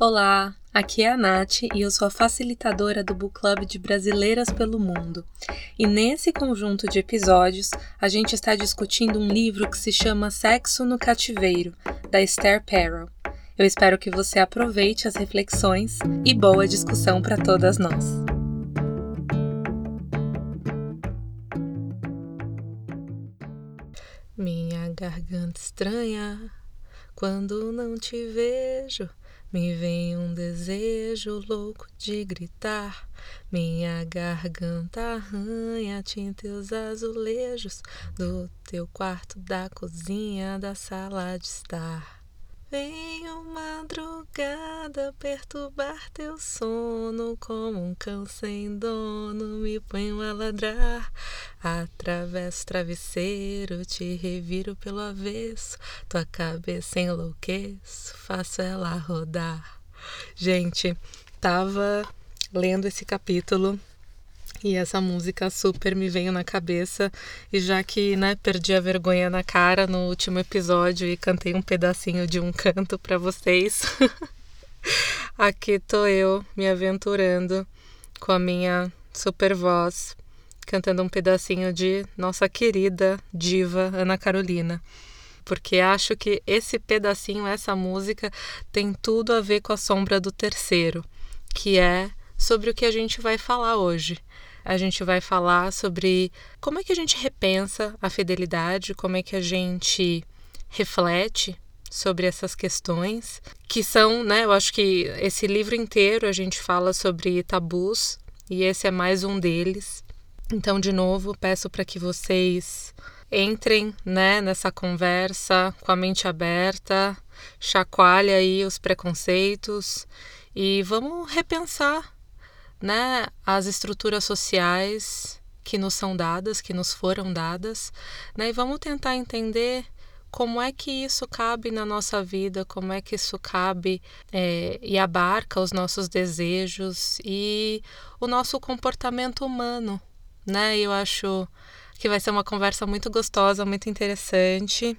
Olá, aqui é a Nath e eu sou a facilitadora do Book Club de Brasileiras pelo Mundo. E nesse conjunto de episódios, a gente está discutindo um livro que se chama Sexo no Cativeiro, da Esther Perel. Eu espero que você aproveite as reflexões e boa discussão para todas nós. Minha garganta estranha quando não te vejo. Me vem um desejo louco de gritar. Minha garganta arranha, tinta os azulejos do teu quarto, da cozinha, da sala de estar. Venho madrugada perturbar teu sono como um cão sem dono. Me ponho a ladrar, atravesso travesseiro, te reviro pelo avesso. Tua cabeça enlouqueço, faço ela rodar. Gente, tava lendo esse capítulo e essa música super me veio na cabeça. E já que, né, perdi a vergonha na cara no último episódio e cantei um pedacinho de um canto para vocês, aqui tô eu me aventurando com a minha super voz, cantando um pedacinho de nossa querida diva Ana Carolina. Porque acho que esse pedacinho, essa música, tem tudo a ver com a sombra do terceiro, que é sobre o que a gente vai falar hoje a gente vai falar sobre como é que a gente repensa a fidelidade, como é que a gente reflete sobre essas questões, que são, né, eu acho que esse livro inteiro a gente fala sobre tabus e esse é mais um deles. Então, de novo, peço para que vocês entrem, né, nessa conversa com a mente aberta, chacoalhe aí os preconceitos e vamos repensar né, as estruturas sociais que nos são dadas, que nos foram dadas, né, e vamos tentar entender como é que isso cabe na nossa vida, como é que isso cabe é, e abarca os nossos desejos e o nosso comportamento humano, né? Eu acho que vai ser uma conversa muito gostosa, muito interessante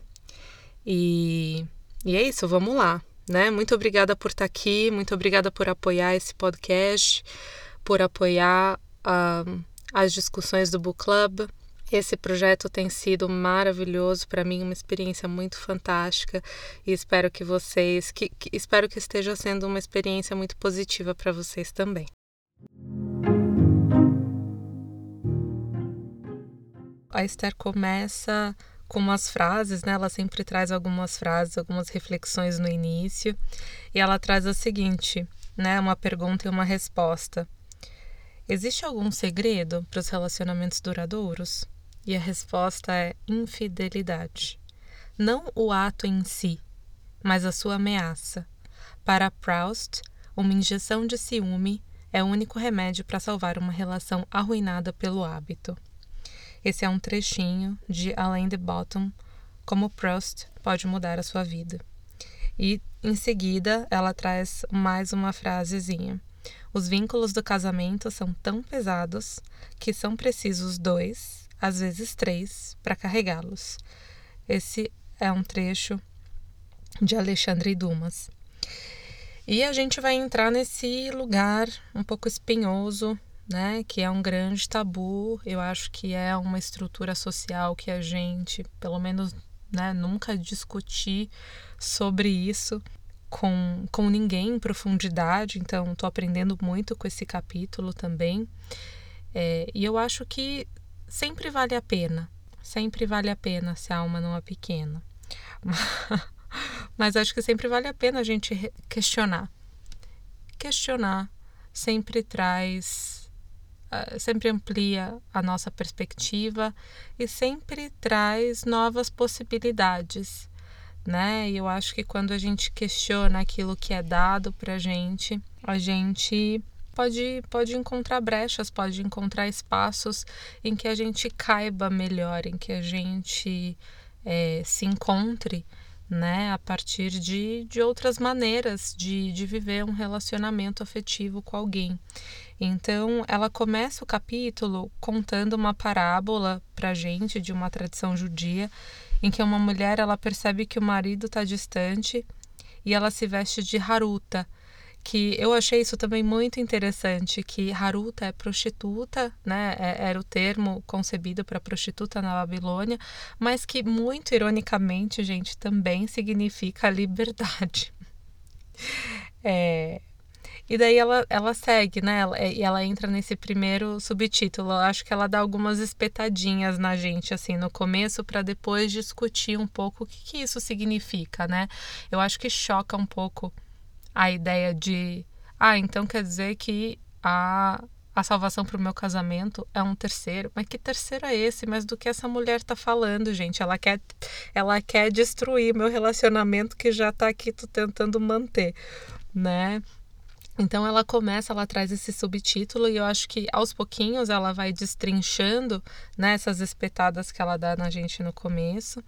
e, e é isso, vamos lá, né? Muito obrigada por estar aqui, muito obrigada por apoiar esse podcast por apoiar uh, as discussões do Book Club. Esse projeto tem sido maravilhoso para mim, uma experiência muito fantástica e espero que vocês, que, que espero que esteja sendo uma experiência muito positiva para vocês também. A Esther começa com umas frases, né? Ela sempre traz algumas frases, algumas reflexões no início, e ela traz a seguinte, né? Uma pergunta e uma resposta. Existe algum segredo para os relacionamentos duradouros? E a resposta é infidelidade. Não o ato em si, mas a sua ameaça. Para Proust, uma injeção de ciúme é o único remédio para salvar uma relação arruinada pelo hábito. Esse é um trechinho de Alain de Bottom, como Proust pode mudar a sua vida. E em seguida ela traz mais uma frasezinha. Os vínculos do casamento são tão pesados que são precisos dois, às vezes três, para carregá-los. Esse é um trecho de Alexandre Dumas. E a gente vai entrar nesse lugar um pouco espinhoso, né, que é um grande tabu. Eu acho que é uma estrutura social que a gente, pelo menos, né, nunca discutir sobre isso com, com ninguém em profundidade, então estou aprendendo muito com esse capítulo também. É, e eu acho que sempre vale a pena, sempre vale a pena se a alma não é pequena. Mas acho que sempre vale a pena a gente questionar. Questionar sempre traz, sempre amplia a nossa perspectiva e sempre traz novas possibilidades né? E eu acho que quando a gente questiona aquilo que é dado pra gente, a gente pode, pode encontrar brechas, pode encontrar espaços em que a gente caiba melhor, em que a gente é, se encontre, né? A partir de, de outras maneiras de, de viver um relacionamento afetivo com alguém. Então, ela começa o capítulo contando uma parábola pra gente de uma tradição judia em que uma mulher ela percebe que o marido está distante e ela se veste de haruta. Que eu achei isso também muito interessante, que Haruta é prostituta, né? É, era o termo concebido para prostituta na Babilônia, mas que muito ironicamente, gente, também significa liberdade. É, e daí ela, ela segue, né? E ela entra nesse primeiro subtítulo. Eu acho que ela dá algumas espetadinhas na gente, assim, no começo, para depois discutir um pouco o que, que isso significa, né? Eu acho que choca um pouco a ideia de, ah, então quer dizer que a, a salvação para o meu casamento é um terceiro. Mas que terceiro é esse? Mas do que essa mulher está falando, gente? Ela quer, ela quer destruir meu relacionamento que já está aqui tô tentando manter, né? Então ela começa, ela traz esse subtítulo e eu acho que aos pouquinhos ela vai destrinchando né, essas espetadas que ela dá na gente no começo,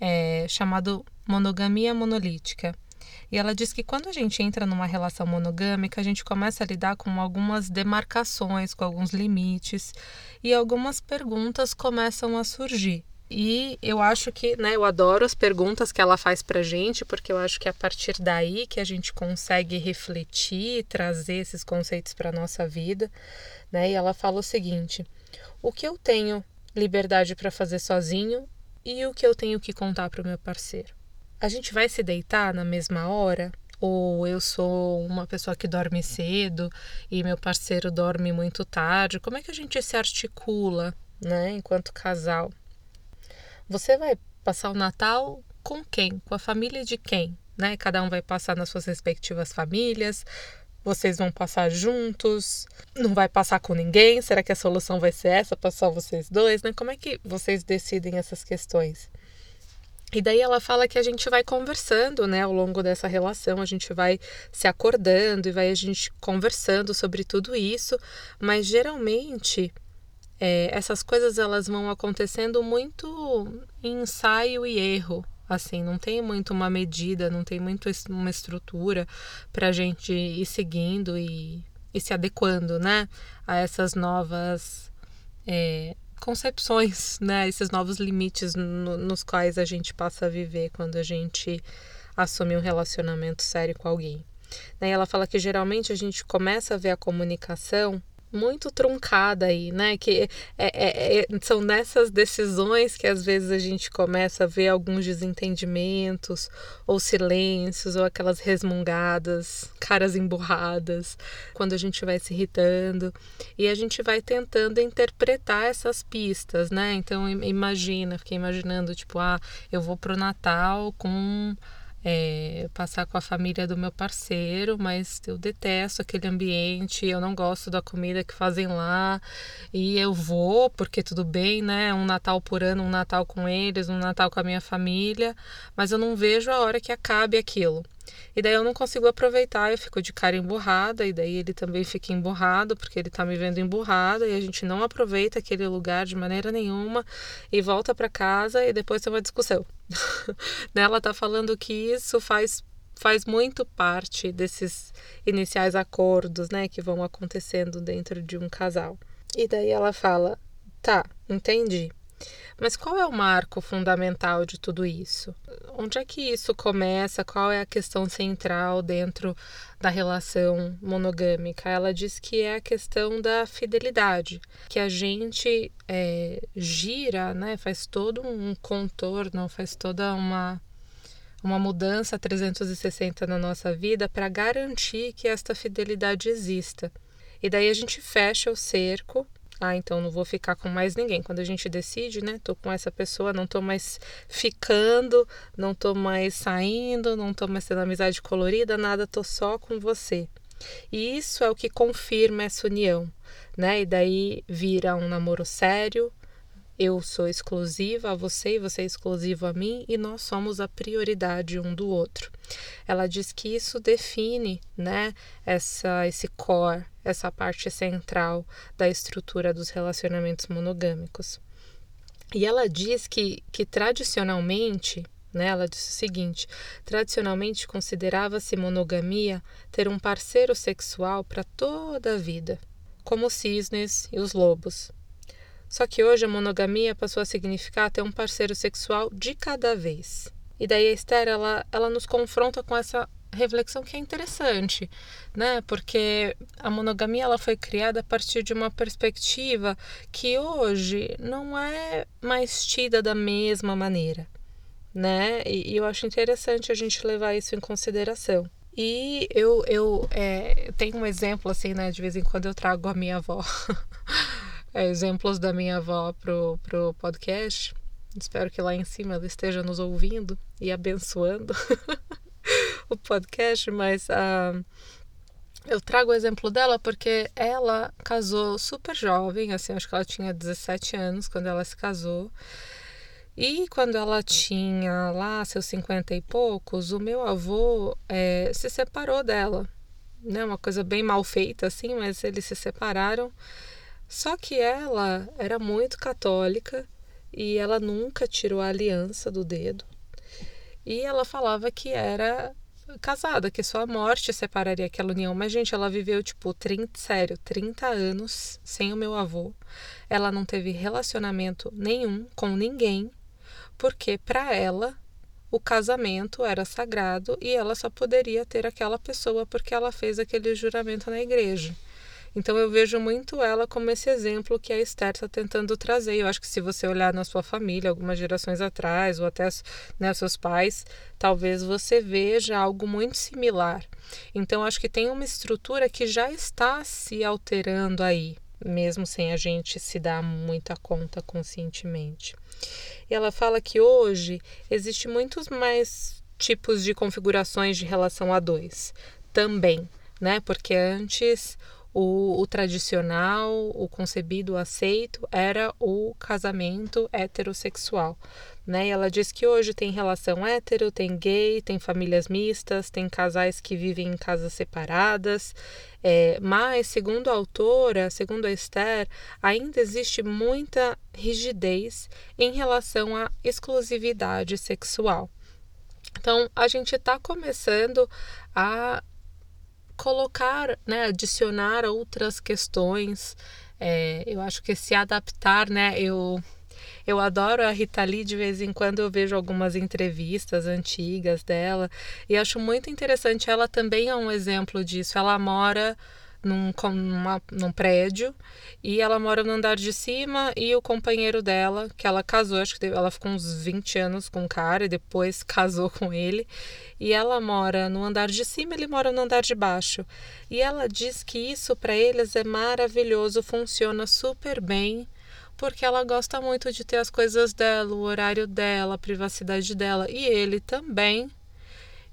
é, chamado monogamia monolítica. E ela diz que quando a gente entra numa relação monogâmica, a gente começa a lidar com algumas demarcações, com alguns limites, e algumas perguntas começam a surgir. E eu acho que, né, eu adoro as perguntas que ela faz pra gente, porque eu acho que é a partir daí que a gente consegue refletir, trazer esses conceitos para nossa vida, né? E ela fala o seguinte: o que eu tenho liberdade para fazer sozinho e o que eu tenho que contar para o meu parceiro a gente vai se deitar na mesma hora? Ou eu sou uma pessoa que dorme cedo e meu parceiro dorme muito tarde? Como é que a gente se articula, né, enquanto casal? Você vai passar o Natal com quem? Com a família de quem? Né? Cada um vai passar nas suas respectivas famílias. Vocês vão passar juntos? Não vai passar com ninguém? Será que a solução vai ser essa, passar vocês dois? Né? Como é que vocês decidem essas questões? E daí ela fala que a gente vai conversando, né, ao longo dessa relação, a gente vai se acordando e vai a gente conversando sobre tudo isso, mas geralmente é, essas coisas elas vão acontecendo muito em ensaio e erro, assim, não tem muito uma medida, não tem muito uma estrutura para a gente ir seguindo e, e se adequando, né, a essas novas é, concepções, né? Esses novos limites no, nos quais a gente passa a viver quando a gente assume um relacionamento sério com alguém. Né? Ela fala que geralmente a gente começa a ver a comunicação muito truncada aí, né? Que é, é, é, são nessas decisões que às vezes a gente começa a ver alguns desentendimentos, ou silêncios, ou aquelas resmungadas, caras emburradas, quando a gente vai se irritando. E a gente vai tentando interpretar essas pistas, né? Então imagina, fiquei imaginando, tipo, ah, eu vou pro Natal com é, passar com a família do meu parceiro, mas eu detesto aquele ambiente, eu não gosto da comida que fazem lá e eu vou porque tudo bem, né? Um Natal por ano, um Natal com eles, um Natal com a minha família, mas eu não vejo a hora que acabe aquilo. E daí eu não consigo aproveitar, eu fico de cara emburrada, e daí ele também fica emburrado, porque ele tá me vendo emburrada, e a gente não aproveita aquele lugar de maneira nenhuma, e volta para casa, e depois tem uma discussão. Né, ela tá falando que isso faz faz muito parte desses iniciais acordos, né, que vão acontecendo dentro de um casal. E daí ela fala: "Tá, entendi. Mas qual é o marco fundamental de tudo isso? Onde é que isso começa? Qual é a questão central dentro da relação monogâmica? Ela diz que é a questão da fidelidade, que a gente é, gira, né, faz todo um contorno, faz toda uma uma mudança 360 na nossa vida para garantir que esta fidelidade exista. E daí a gente fecha o cerco ah, então não vou ficar com mais ninguém. Quando a gente decide, né? Tô com essa pessoa, não tô mais ficando, não tô mais saindo, não tô mais tendo amizade colorida, nada, tô só com você. E isso é o que confirma essa união, né? E daí vira um namoro sério, eu sou exclusiva a você e você é exclusivo a mim e nós somos a prioridade um do outro. Ela diz que isso define, né, essa esse core, essa parte central da estrutura dos relacionamentos monogâmicos. E ela diz que, que tradicionalmente, né, ela diz o seguinte: tradicionalmente considerava-se monogamia ter um parceiro sexual para toda a vida, como os cisnes e os lobos. Só que hoje a monogamia passou a significar ter um parceiro sexual de cada vez. E daí a Esther, ela, ela nos confronta com essa reflexão que é interessante, né? Porque a monogamia ela foi criada a partir de uma perspectiva que hoje não é mais tida da mesma maneira, né? E, e eu acho interessante a gente levar isso em consideração. E eu, eu é, tenho um exemplo, assim, né? De vez em quando eu trago a minha avó, exemplos da minha avó pro, pro podcast. Espero que lá em cima ela esteja nos ouvindo e abençoando o podcast, mas uh, eu trago o exemplo dela porque ela casou super jovem, assim, acho que ela tinha 17 anos quando ela se casou. E quando ela tinha lá seus 50 e poucos, o meu avô é, se separou dela. Né? Uma coisa bem mal feita, assim, mas eles se separaram. Só que ela era muito católica e ela nunca tirou a aliança do dedo. E ela falava que era casada, que só a morte separaria aquela união. Mas, gente, ela viveu, tipo, 30, sério, 30 anos sem o meu avô. Ela não teve relacionamento nenhum com ninguém porque para ela o casamento era sagrado e ela só poderia ter aquela pessoa porque ela fez aquele juramento na igreja. Então eu vejo muito ela como esse exemplo que a Esther está tentando trazer. Eu acho que se você olhar na sua família, algumas gerações atrás, ou até né, seus pais, talvez você veja algo muito similar. Então acho que tem uma estrutura que já está se alterando aí, mesmo sem a gente se dar muita conta conscientemente. E ela fala que hoje existe muitos mais tipos de configurações de relação a dois também, né? Porque antes o, o, tradicional, o concebido, o aceito era o casamento heterossexual. Né? Ela diz que hoje tem relação hétero, tem gay, tem famílias mistas, tem casais que vivem em casas separadas, é, mas, segundo a autora, segundo a Esther, ainda existe muita rigidez em relação à exclusividade sexual. Então, a gente está começando a colocar, né, adicionar outras questões. É, eu acho que se adaptar, né, eu eu adoro a Rita Lee, de vez em quando eu vejo algumas entrevistas antigas dela e acho muito interessante. Ela também é um exemplo disso. Ela mora num, numa, num prédio e ela mora no andar de cima e o companheiro dela, que ela casou, acho que ela ficou uns 20 anos com o cara e depois casou com ele. E ela mora no andar de cima, ele mora no andar de baixo. E ela diz que isso para eles é maravilhoso, funciona super bem porque ela gosta muito de ter as coisas dela, o horário dela, a privacidade dela e ele também.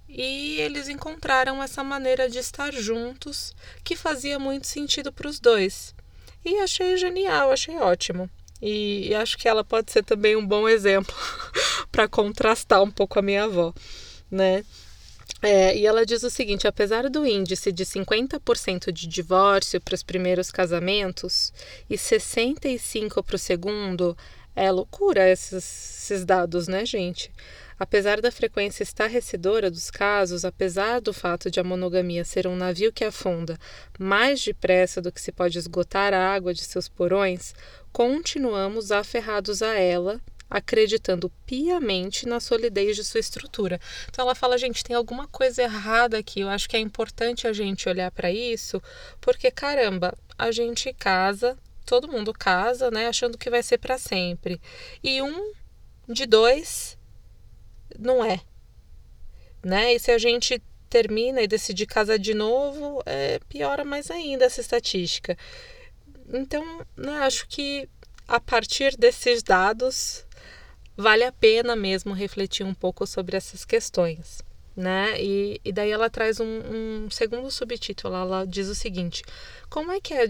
E eles encontraram essa maneira de estar juntos que fazia muito sentido para os dois. E achei genial, achei ótimo. E, e acho que ela pode ser também um bom exemplo para contrastar um pouco a minha avó, né? É, e ela diz o seguinte: apesar do índice de 50% de divórcio para os primeiros casamentos e 65% para o segundo, é loucura esses, esses dados, né, gente? Apesar da frequência estarrecedora dos casos, apesar do fato de a monogamia ser um navio que afunda mais depressa do que se pode esgotar a água de seus porões, continuamos aferrados a ela acreditando piamente na solidez de sua estrutura. Então ela fala, gente, tem alguma coisa errada aqui. Eu acho que é importante a gente olhar para isso, porque caramba, a gente casa, todo mundo casa, né, achando que vai ser para sempre. E um de dois não é. Né? E se a gente termina e decide casar de novo, é, piora mais ainda essa estatística. Então, né, acho que a partir desses dados vale a pena mesmo refletir um pouco sobre essas questões. Né? E, e daí ela traz um, um segundo subtítulo. Ela diz o seguinte: como é que é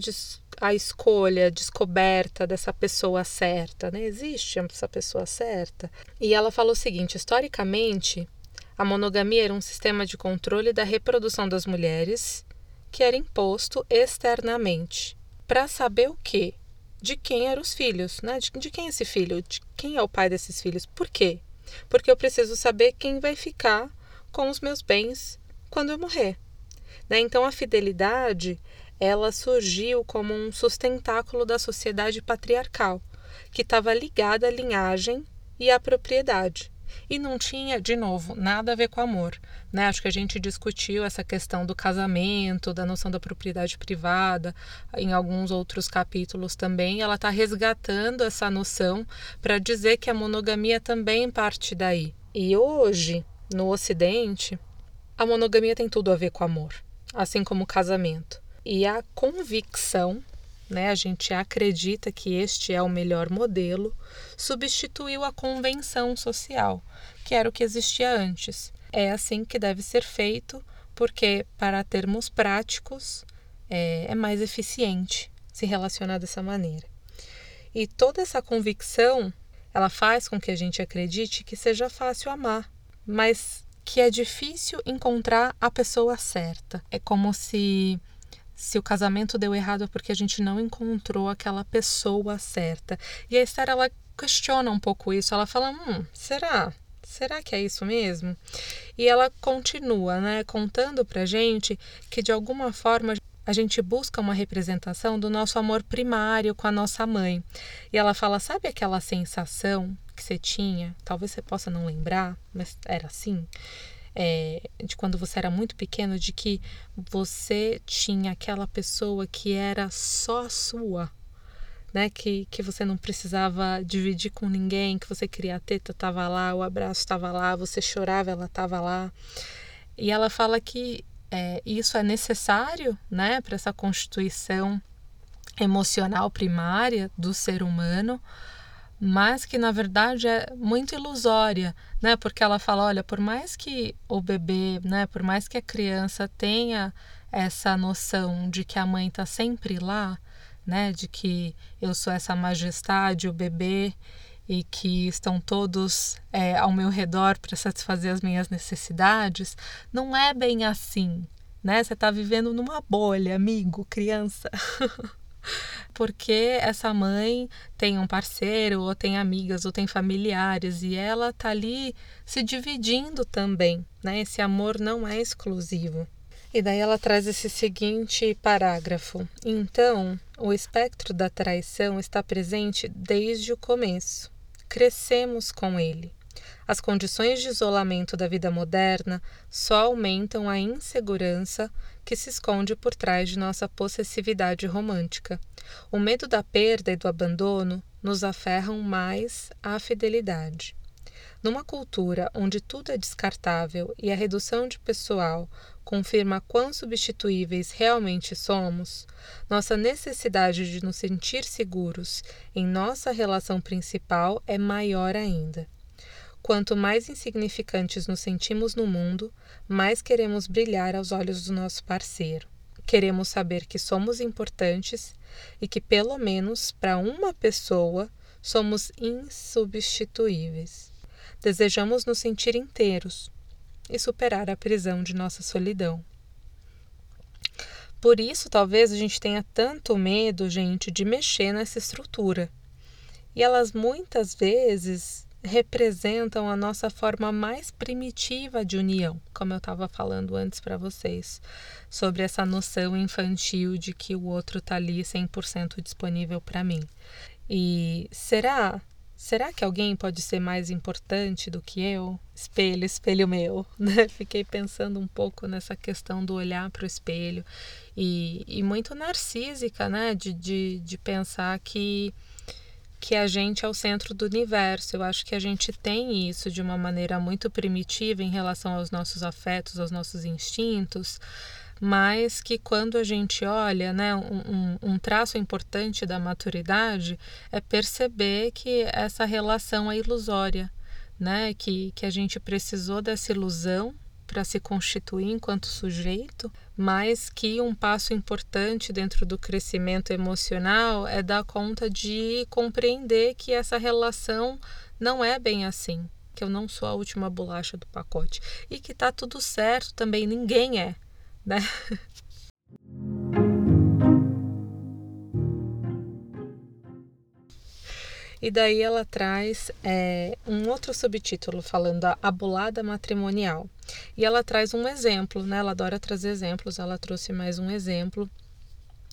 a escolha, a descoberta dessa pessoa certa? Né? Existe essa pessoa certa? E ela fala o seguinte: historicamente, a monogamia era um sistema de controle da reprodução das mulheres que era imposto externamente. Para saber o que? de quem eram os filhos, né? De, de quem é esse filho? De quem é o pai desses filhos? Por quê? Porque eu preciso saber quem vai ficar com os meus bens quando eu morrer. Né? Então a fidelidade ela surgiu como um sustentáculo da sociedade patriarcal, que estava ligada à linhagem e à propriedade. E não tinha, de novo, nada a ver com amor. Né? Acho que a gente discutiu essa questão do casamento, da noção da propriedade privada, em alguns outros capítulos também. Ela está resgatando essa noção para dizer que a monogamia também parte daí. E hoje, no Ocidente, a monogamia tem tudo a ver com amor, assim como o casamento. E a convicção né, a gente acredita que este é o melhor modelo, substituiu a convenção social, que era o que existia antes. É assim que deve ser feito, porque, para termos práticos, é, é mais eficiente se relacionar dessa maneira. E toda essa convicção, ela faz com que a gente acredite que seja fácil amar, mas que é difícil encontrar a pessoa certa. É como se se o casamento deu errado é porque a gente não encontrou aquela pessoa certa. E a Esther, ela questiona um pouco isso. Ela fala: hum, será? Será que é isso mesmo? E ela continua, né, contando pra gente que de alguma forma a gente busca uma representação do nosso amor primário com a nossa mãe. E ela fala: sabe aquela sensação que você tinha? Talvez você possa não lembrar, mas era assim é, de quando você era muito pequeno, de que você tinha aquela pessoa que era só sua, né? Que, que você não precisava dividir com ninguém, que você queria a teta, estava lá, o abraço estava lá, você chorava, ela estava lá. E ela fala que é, isso é necessário, né, para essa constituição emocional primária do ser humano, mas que na verdade é muito ilusória, né? Porque ela fala, olha, por mais que o bebê, né, por mais que a criança tenha essa noção de que a mãe está sempre lá, né, de que eu sou essa majestade, o bebê e que estão todos é, ao meu redor para satisfazer as minhas necessidades, não é bem assim, né? Você está vivendo numa bolha, amigo, criança. porque essa mãe tem um parceiro, ou tem amigas, ou tem familiares, e ela tá ali se dividindo também, né? Esse amor não é exclusivo. E daí ela traz esse seguinte parágrafo: Então, o espectro da traição está presente desde o começo. Crescemos com ele. As condições de isolamento da vida moderna só aumentam a insegurança que se esconde por trás de nossa possessividade romântica. O medo da perda e do abandono nos aferram mais à fidelidade. Numa cultura onde tudo é descartável e a redução de pessoal confirma quão substituíveis realmente somos, nossa necessidade de nos sentir seguros em nossa relação principal é maior ainda. Quanto mais insignificantes nos sentimos no mundo, mais queremos brilhar aos olhos do nosso parceiro. Queremos saber que somos importantes e que, pelo menos para uma pessoa, somos insubstituíveis. Desejamos nos sentir inteiros e superar a prisão de nossa solidão. Por isso, talvez a gente tenha tanto medo, gente, de mexer nessa estrutura. E elas muitas vezes representam a nossa forma mais primitiva de união, como eu estava falando antes para vocês, sobre essa noção infantil de que o outro está ali 100% disponível para mim. E será? Será que alguém pode ser mais importante do que eu? Espelho, espelho meu. Né? Fiquei pensando um pouco nessa questão do olhar para o espelho e, e muito narcísica, né? De, de, de pensar que que a gente é o centro do universo. Eu acho que a gente tem isso de uma maneira muito primitiva em relação aos nossos afetos, aos nossos instintos, mas que quando a gente olha, né, um, um, traço importante da maturidade é perceber que essa relação é ilusória, né, que, que a gente precisou dessa ilusão para se constituir enquanto sujeito, mas que um passo importante dentro do crescimento emocional é dar conta de compreender que essa relação não é bem assim, que eu não sou a última bolacha do pacote e que tá tudo certo também, ninguém é, né? E daí ela traz é, um outro subtítulo falando a bulada matrimonial. E ela traz um exemplo, né? Ela adora trazer exemplos, ela trouxe mais um exemplo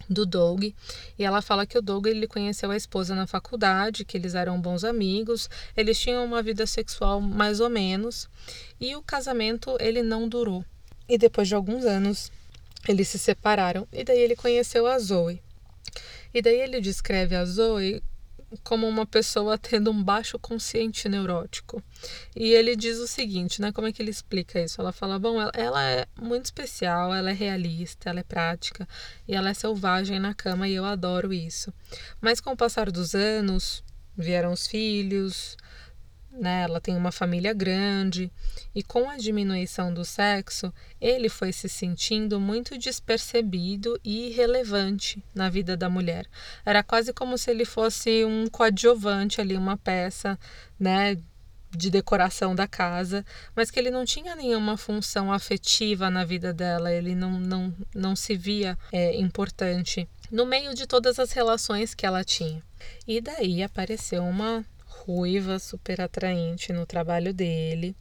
do Doug e ela fala que o Doug ele conheceu a esposa na faculdade, que eles eram bons amigos, eles tinham uma vida sexual mais ou menos e o casamento ele não durou. E depois de alguns anos eles se separaram e daí ele conheceu a Zoe. E daí ele descreve a Zoe como uma pessoa tendo um baixo consciente neurótico. E ele diz o seguinte, né? Como é que ele explica isso? Ela fala: bom, ela é muito especial, ela é realista, ela é prática e ela é selvagem na cama e eu adoro isso. Mas com o passar dos anos, vieram os filhos, né? Ela tem uma família grande e com a diminuição do sexo, ele foi se sentindo muito despercebido e irrelevante na vida da mulher. Era quase como se ele fosse um coadjuvante ali, uma peça, né? de decoração da casa, mas que ele não tinha nenhuma função afetiva na vida dela, ele não, não, não se via é, importante no meio de todas as relações que ela tinha. E daí apareceu uma ruiva, super atraente no trabalho dele.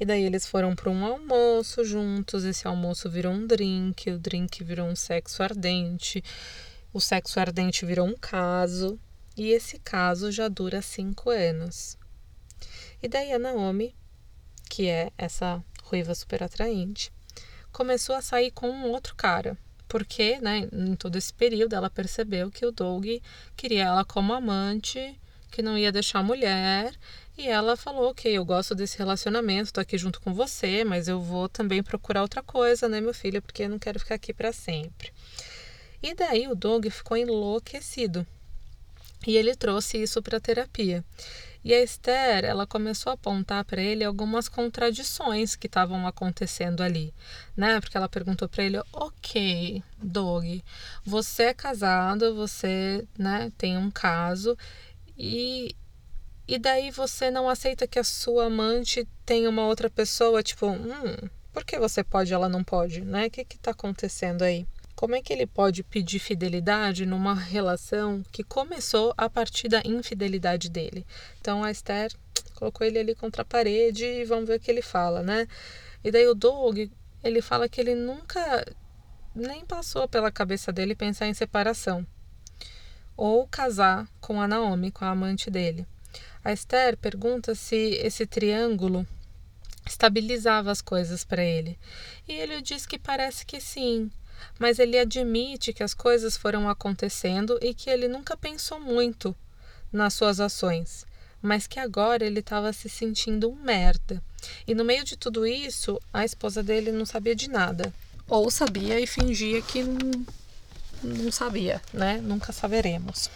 E daí eles foram para um almoço juntos. Esse almoço virou um drink, o drink virou um sexo ardente, o sexo ardente virou um caso. E esse caso já dura cinco anos. E daí a Naomi, que é essa ruiva super atraente, começou a sair com um outro cara. Porque, né, em todo esse período, ela percebeu que o Doug queria ela como amante que não ia deixar a mulher. E ela falou: Ok, eu gosto desse relacionamento, tô aqui junto com você, mas eu vou também procurar outra coisa, né, meu filho, porque eu não quero ficar aqui para sempre. E daí o Doug ficou enlouquecido. E ele trouxe isso para terapia. E a Esther, ela começou a apontar para ele algumas contradições que estavam acontecendo ali, né? Porque ela perguntou para ele: "OK, Doug, você é casado, você, né, tem um caso e, e daí você não aceita que a sua amante tenha uma outra pessoa, tipo, hum, por que você pode e ela não pode, né? O que está acontecendo aí? Como é que ele pode pedir fidelidade numa relação que começou a partir da infidelidade dele? Então a Esther colocou ele ali contra a parede e vamos ver o que ele fala, né? E daí o Doug, ele fala que ele nunca nem passou pela cabeça dele pensar em separação ou casar com a Naomi, com a amante dele. A Esther pergunta se esse triângulo estabilizava as coisas para ele. E ele diz que parece que sim, mas ele admite que as coisas foram acontecendo e que ele nunca pensou muito nas suas ações, mas que agora ele estava se sentindo um merda. E no meio de tudo isso, a esposa dele não sabia de nada. Ou sabia e fingia que não sabia, né? Nunca saberemos.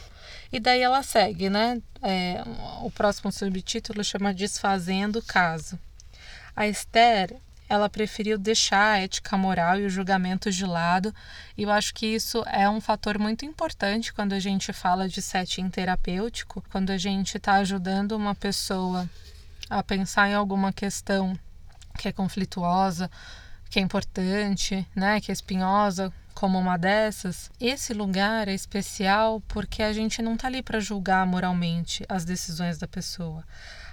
E daí ela segue, né? É, o próximo subtítulo chama Desfazendo o Caso. A Esther, ela preferiu deixar a ética moral e o julgamento de lado, e eu acho que isso é um fator muito importante quando a gente fala de setting terapêutico, quando a gente está ajudando uma pessoa a pensar em alguma questão que é conflituosa, que é importante, né, que é espinhosa, como uma dessas, esse lugar é especial porque a gente não está ali para julgar moralmente as decisões da pessoa.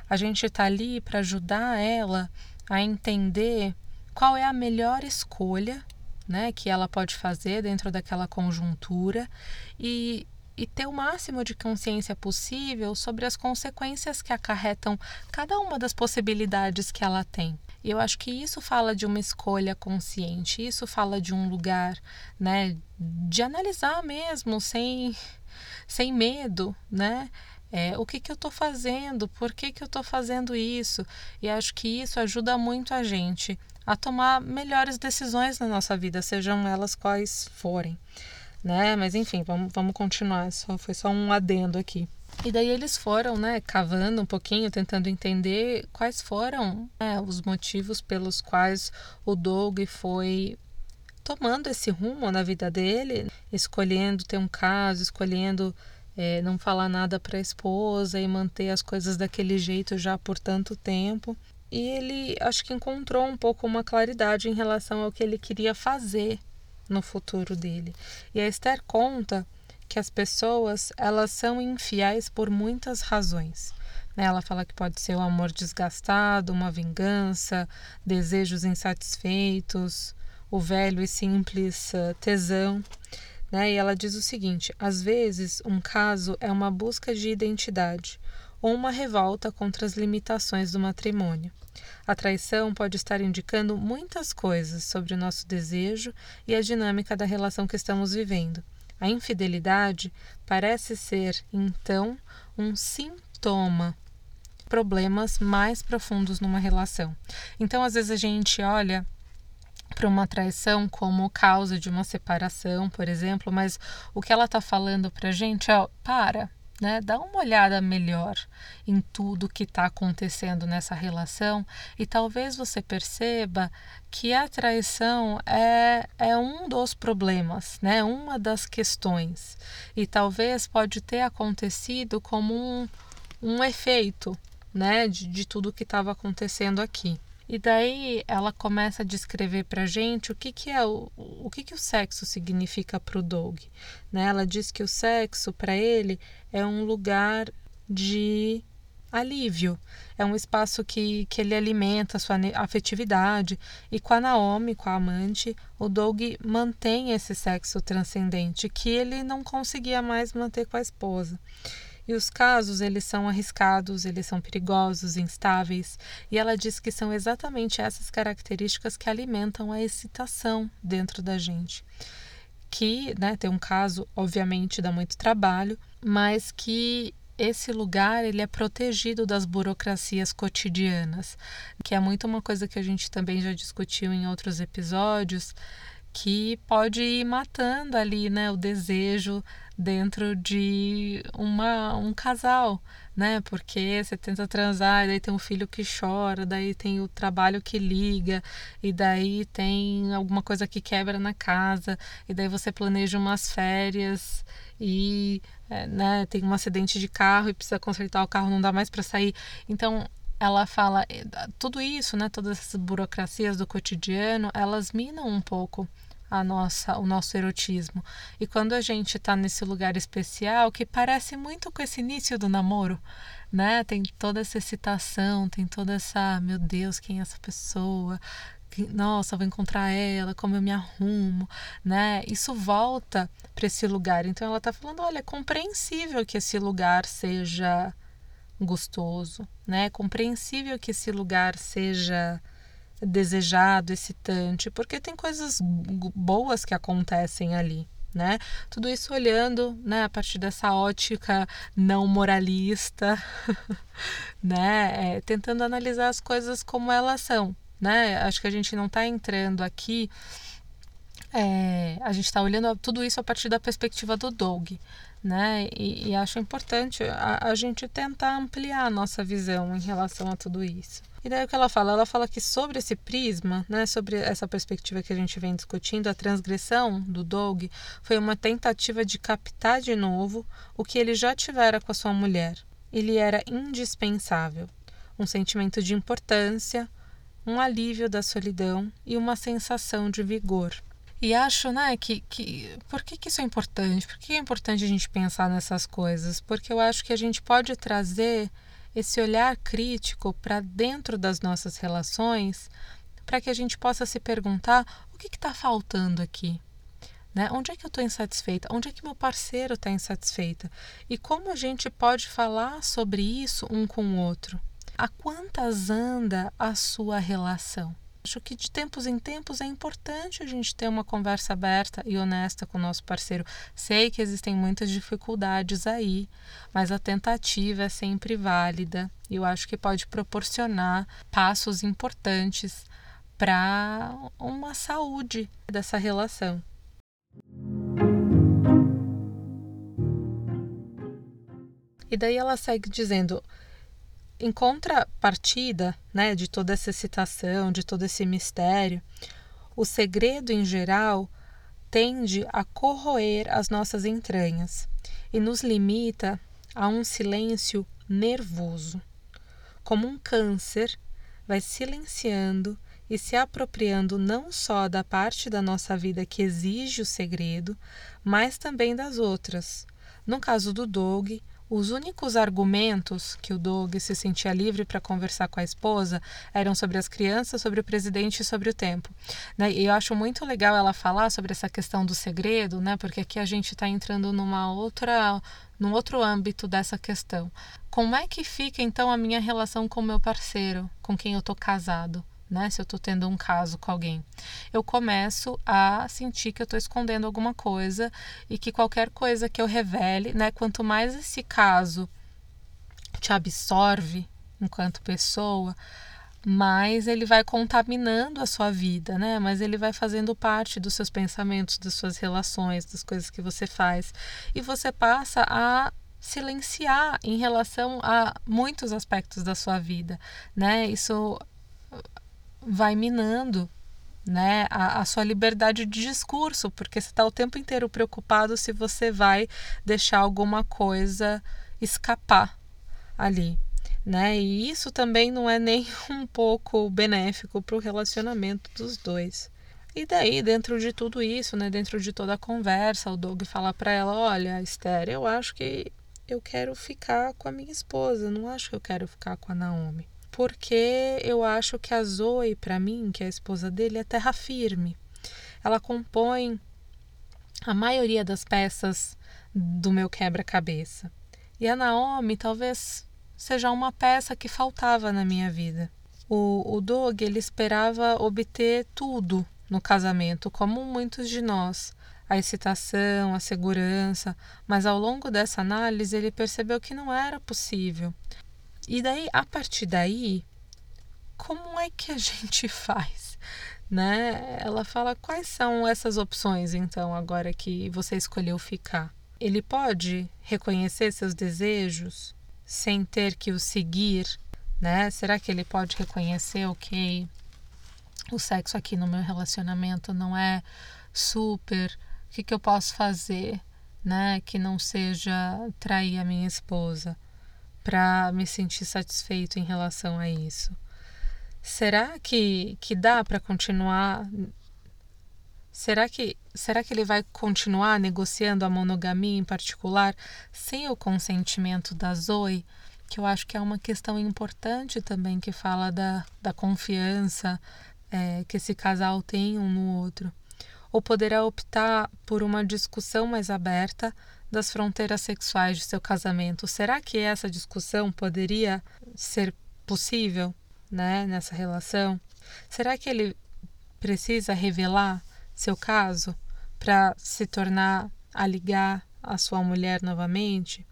A gente está ali para ajudar ela a entender qual é a melhor escolha né, que ela pode fazer dentro daquela conjuntura e, e ter o máximo de consciência possível sobre as consequências que acarretam cada uma das possibilidades que ela tem. E eu acho que isso fala de uma escolha consciente, isso fala de um lugar, né, de analisar mesmo, sem, sem medo, né? É, o que, que eu estou fazendo? Por que, que eu estou fazendo isso? E acho que isso ajuda muito a gente a tomar melhores decisões na nossa vida, sejam elas quais forem. Né? Mas enfim, vamos, vamos continuar. Só, foi só um adendo aqui. E daí eles foram, né, cavando um pouquinho, tentando entender quais foram né, os motivos pelos quais o Doug foi tomando esse rumo na vida dele, escolhendo ter um caso, escolhendo é, não falar nada para a esposa e manter as coisas daquele jeito já por tanto tempo. E ele acho que encontrou um pouco uma claridade em relação ao que ele queria fazer no futuro dele. E a Esther conta que as pessoas elas são infiéis por muitas razões. Né? Ela fala que pode ser o amor desgastado, uma vingança, desejos insatisfeitos, o velho e simples uh, tesão. Né? E ela diz o seguinte: às vezes, um caso é uma busca de identidade ou uma revolta contra as limitações do matrimônio. A traição pode estar indicando muitas coisas sobre o nosso desejo e a dinâmica da relação que estamos vivendo. A infidelidade parece ser, então, um sintoma problemas mais profundos numa relação. Então, às vezes a gente olha para uma traição como causa de uma separação, por exemplo, mas o que ela está falando para a gente é: para, né? Dá uma olhada melhor em tudo que está acontecendo nessa relação e talvez você perceba que a traição é, é um dos problemas, né? Uma das questões e talvez pode ter acontecido como um, um efeito, né? De, de tudo que estava acontecendo aqui. E daí ela começa a descrever para gente o que, que é o, o que, que o sexo significa para o Doug. Né? Ela diz que o sexo para ele é um lugar de alívio, é um espaço que, que ele alimenta a sua afetividade. E com a Naomi, com a amante, o Doug mantém esse sexo transcendente que ele não conseguia mais manter com a esposa. E os casos, eles são arriscados, eles são perigosos, instáveis, e ela diz que são exatamente essas características que alimentam a excitação dentro da gente. Que, né, tem um caso, obviamente, dá muito trabalho, mas que esse lugar ele é protegido das burocracias cotidianas, que é muito uma coisa que a gente também já discutiu em outros episódios, que pode ir matando ali, né, o desejo dentro de uma, um casal, né? Porque você tenta transar, e daí tem um filho que chora, daí tem o trabalho que liga, e daí tem alguma coisa que quebra na casa, e daí você planeja umas férias e é, né, tem um acidente de carro e precisa consertar o carro, não dá mais para sair. Então, ela fala tudo isso, né, todas essas burocracias do cotidiano, elas minam um pouco a nossa, o nosso erotismo. E quando a gente está nesse lugar especial, que parece muito com esse início do namoro, né? Tem toda essa excitação, tem toda essa, meu Deus, quem é essa pessoa? Nossa, vou encontrar ela, como eu me arrumo, né? Isso volta para esse lugar. Então ela está falando, olha, é compreensível que esse lugar seja gostoso, né? É compreensível que esse lugar seja desejado, excitante, porque tem coisas boas que acontecem ali. Né? Tudo isso olhando, né, a partir dessa ótica não moralista, né, é, tentando analisar as coisas como elas são, né? Acho que a gente não está entrando aqui, é, a gente está olhando tudo isso a partir da perspectiva do Doug, né? E, e acho importante a, a gente tentar ampliar a nossa visão em relação a tudo isso. E daí o que ela fala? Ela fala que sobre esse prisma, né, sobre essa perspectiva que a gente vem discutindo, a transgressão do Doug foi uma tentativa de captar de novo o que ele já tivera com a sua mulher. Ele era indispensável, um sentimento de importância, um alívio da solidão e uma sensação de vigor. E acho, né, que, que por que, que isso é importante? Por que é importante a gente pensar nessas coisas? Porque eu acho que a gente pode trazer esse olhar crítico para dentro das nossas relações, para que a gente possa se perguntar o que está faltando aqui. Né? Onde é que eu estou insatisfeita? Onde é que meu parceiro está insatisfeita? E como a gente pode falar sobre isso um com o outro? A quantas anda a sua relação? Acho que de tempos em tempos é importante a gente ter uma conversa aberta e honesta com o nosso parceiro. Sei que existem muitas dificuldades aí, mas a tentativa é sempre válida e eu acho que pode proporcionar passos importantes para uma saúde dessa relação. E daí ela segue dizendo: em contrapartida né, de toda essa excitação, de todo esse mistério, o segredo em geral tende a corroer as nossas entranhas e nos limita a um silêncio nervoso. Como um câncer, vai silenciando e se apropriando não só da parte da nossa vida que exige o segredo, mas também das outras. No caso do Doug, Os únicos argumentos que o Doug se sentia livre para conversar com a esposa eram sobre as crianças, sobre o presidente e sobre o tempo. Né? E eu acho muito legal ela falar sobre essa questão do segredo, né? porque aqui a gente está entrando numa outra, num outro âmbito dessa questão. Como é que fica então a minha relação com meu parceiro, com quem eu estou casado? Né? Se eu estou tendo um caso com alguém, eu começo a sentir que eu estou escondendo alguma coisa e que qualquer coisa que eu revele, né? Quanto mais esse caso te absorve enquanto pessoa, mais ele vai contaminando a sua vida, né? Mas ele vai fazendo parte dos seus pensamentos, das suas relações, das coisas que você faz. E você passa a silenciar em relação a muitos aspectos da sua vida, né? Isso vai minando né, a, a, sua liberdade de discurso, porque você está o tempo inteiro preocupado se você vai deixar alguma coisa escapar ali. Né? E isso também não é nem um pouco benéfico para o relacionamento dos dois. E daí, dentro de tudo isso, né, dentro de toda a conversa, o Doug fala para ela: Olha, Esther, eu acho que eu quero ficar com a minha esposa, não acho que eu quero ficar com a Naomi porque eu acho que a Zoe, para mim, que é a esposa dele, é terra firme. Ela compõe a maioria das peças do meu quebra-cabeça. E a Naomi talvez seja uma peça que faltava na minha vida. O, o Doug ele esperava obter tudo no casamento, como muitos de nós. A excitação, a segurança, mas ao longo dessa análise ele percebeu que não era possível. E daí, a partir daí, como é que a gente faz? Né? Ela fala quais são essas opções, então, agora que você escolheu ficar. Ele pode reconhecer seus desejos sem ter que os seguir, né? Será que ele pode reconhecer, ok, o sexo aqui no meu relacionamento não é super, o que, que eu posso fazer, né? Que não seja trair a minha esposa para me sentir satisfeito em relação a isso? Será que, que dá para continuar? Será que, será que ele vai continuar negociando a monogamia em particular sem o consentimento da Zoe? Que eu acho que é uma questão importante também que fala da, da confiança é, que esse casal tem um no outro. Ou poderá optar por uma discussão mais aberta das fronteiras sexuais de seu casamento. Será que essa discussão poderia ser possível, né, nessa relação? Será que ele precisa revelar seu caso para se tornar a ligar a sua mulher novamente?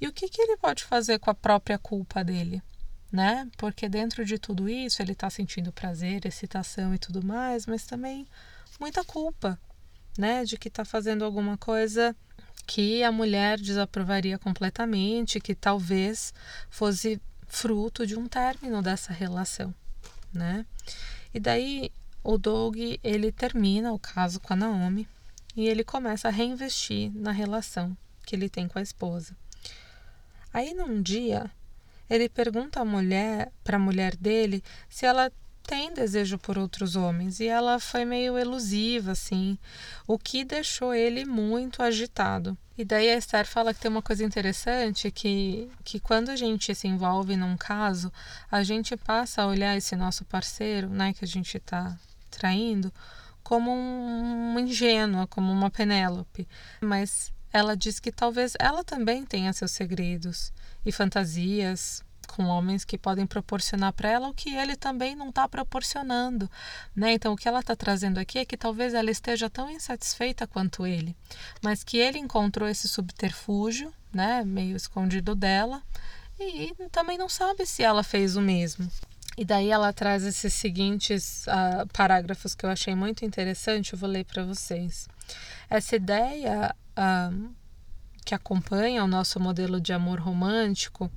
E o que, que ele pode fazer com a própria culpa dele? Né? Porque dentro de tudo isso ele está sentindo prazer, excitação e tudo mais, mas também muita culpa, né? De que está fazendo alguma coisa que a mulher desaprovaria completamente, que talvez fosse fruto de um término dessa relação, né? E daí o Doug ele termina o caso com a Naomi e ele começa a reinvestir na relação que ele tem com a esposa. Aí num dia ele pergunta à mulher, para a mulher dele, se ela tem desejo por outros homens e ela foi meio elusiva, assim, o que deixou ele muito agitado. E daí a Esther fala que tem uma coisa interessante que, que quando a gente se envolve num caso, a gente passa a olhar esse nosso parceiro, né, que a gente está traindo, como um, uma ingênua, como uma Penélope. Mas ela diz que talvez ela também tenha seus segredos e fantasias, com homens que podem proporcionar para ela o que ele também não está proporcionando, né? Então o que ela está trazendo aqui é que talvez ela esteja tão insatisfeita quanto ele, mas que ele encontrou esse subterfúgio, né, meio escondido dela, e também não sabe se ela fez o mesmo. E daí ela traz esses seguintes uh, parágrafos que eu achei muito interessante, eu vou ler para vocês. Essa ideia uh, que acompanha o nosso modelo de amor romântico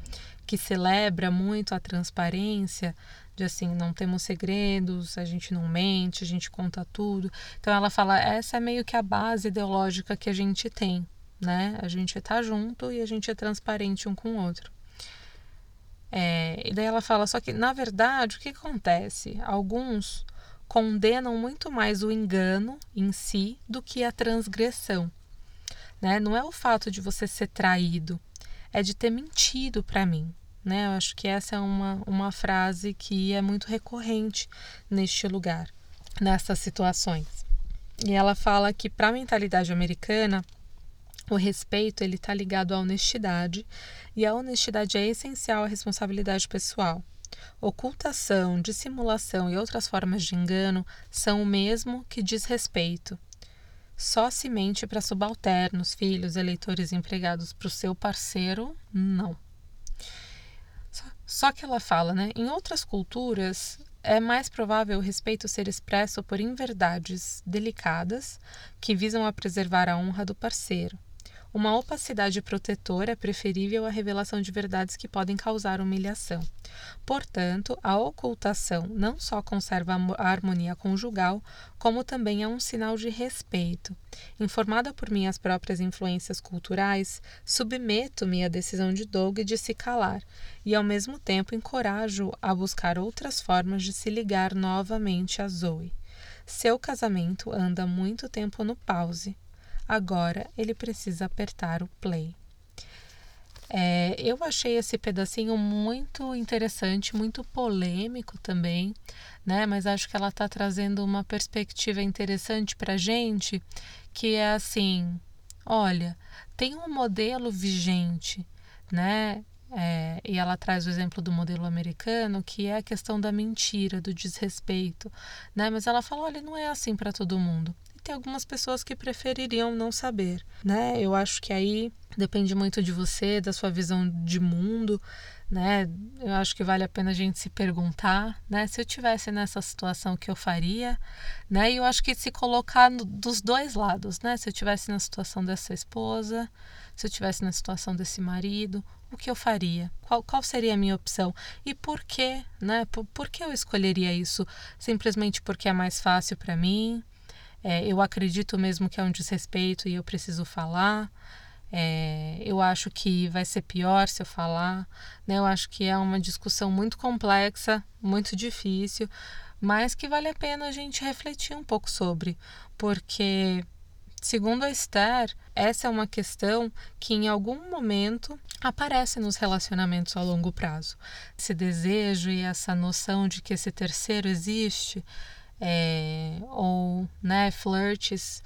que celebra muito a transparência, de assim, não temos segredos, a gente não mente, a gente conta tudo. Então ela fala, essa é meio que a base ideológica que a gente tem, né? A gente tá junto e a gente é transparente um com o outro. É, e daí ela fala, só que na verdade o que acontece? Alguns condenam muito mais o engano em si do que a transgressão. Né? Não é o fato de você ser traído, é de ter mentido para mim. Né? Eu acho que essa é uma, uma frase que é muito recorrente neste lugar, nessas situações. E ela fala que para a mentalidade americana, o respeito ele está ligado à honestidade e a honestidade é essencial à responsabilidade pessoal. Ocultação, dissimulação e outras formas de engano são o mesmo que desrespeito. Só se mente para subalternos, filhos, eleitores empregados para o seu parceiro, não. Só que ela fala, né? Em outras culturas, é mais provável o respeito ser expresso por inverdades delicadas que visam a preservar a honra do parceiro. Uma opacidade protetora é preferível à revelação de verdades que podem causar humilhação. Portanto, a ocultação não só conserva a harmonia conjugal, como também é um sinal de respeito. Informada por minhas próprias influências culturais, submeto-me à decisão de Doug de se calar e, ao mesmo tempo, encorajo a buscar outras formas de se ligar novamente a Zoe. Seu casamento anda muito tempo no pause. Agora ele precisa apertar o play. É, eu achei esse pedacinho muito interessante, muito polêmico também, né? Mas acho que ela está trazendo uma perspectiva interessante para gente, que é assim, olha, tem um modelo vigente, né? É, e ela traz o exemplo do modelo americano, que é a questão da mentira, do desrespeito, né? Mas ela fala, olha, não é assim para todo mundo tem algumas pessoas que prefeririam não saber, né? Eu acho que aí depende muito de você, da sua visão de mundo, né? Eu acho que vale a pena a gente se perguntar, né? Se eu tivesse nessa situação, o que eu faria, né? E eu acho que se colocar no, dos dois lados, né? Se eu tivesse na situação dessa esposa, se eu tivesse na situação desse marido, o que eu faria? Qual, qual seria a minha opção? E por quê, né? Por, por que eu escolheria isso? Simplesmente porque é mais fácil para mim? É, eu acredito mesmo que é um desrespeito e eu preciso falar. É, eu acho que vai ser pior se eu falar. Né? Eu acho que é uma discussão muito complexa, muito difícil, mas que vale a pena a gente refletir um pouco sobre, porque Segundo a Esther, essa é uma questão que em algum momento aparece nos relacionamentos a longo prazo. Esse desejo e essa noção de que esse terceiro existe é, ou né, flirts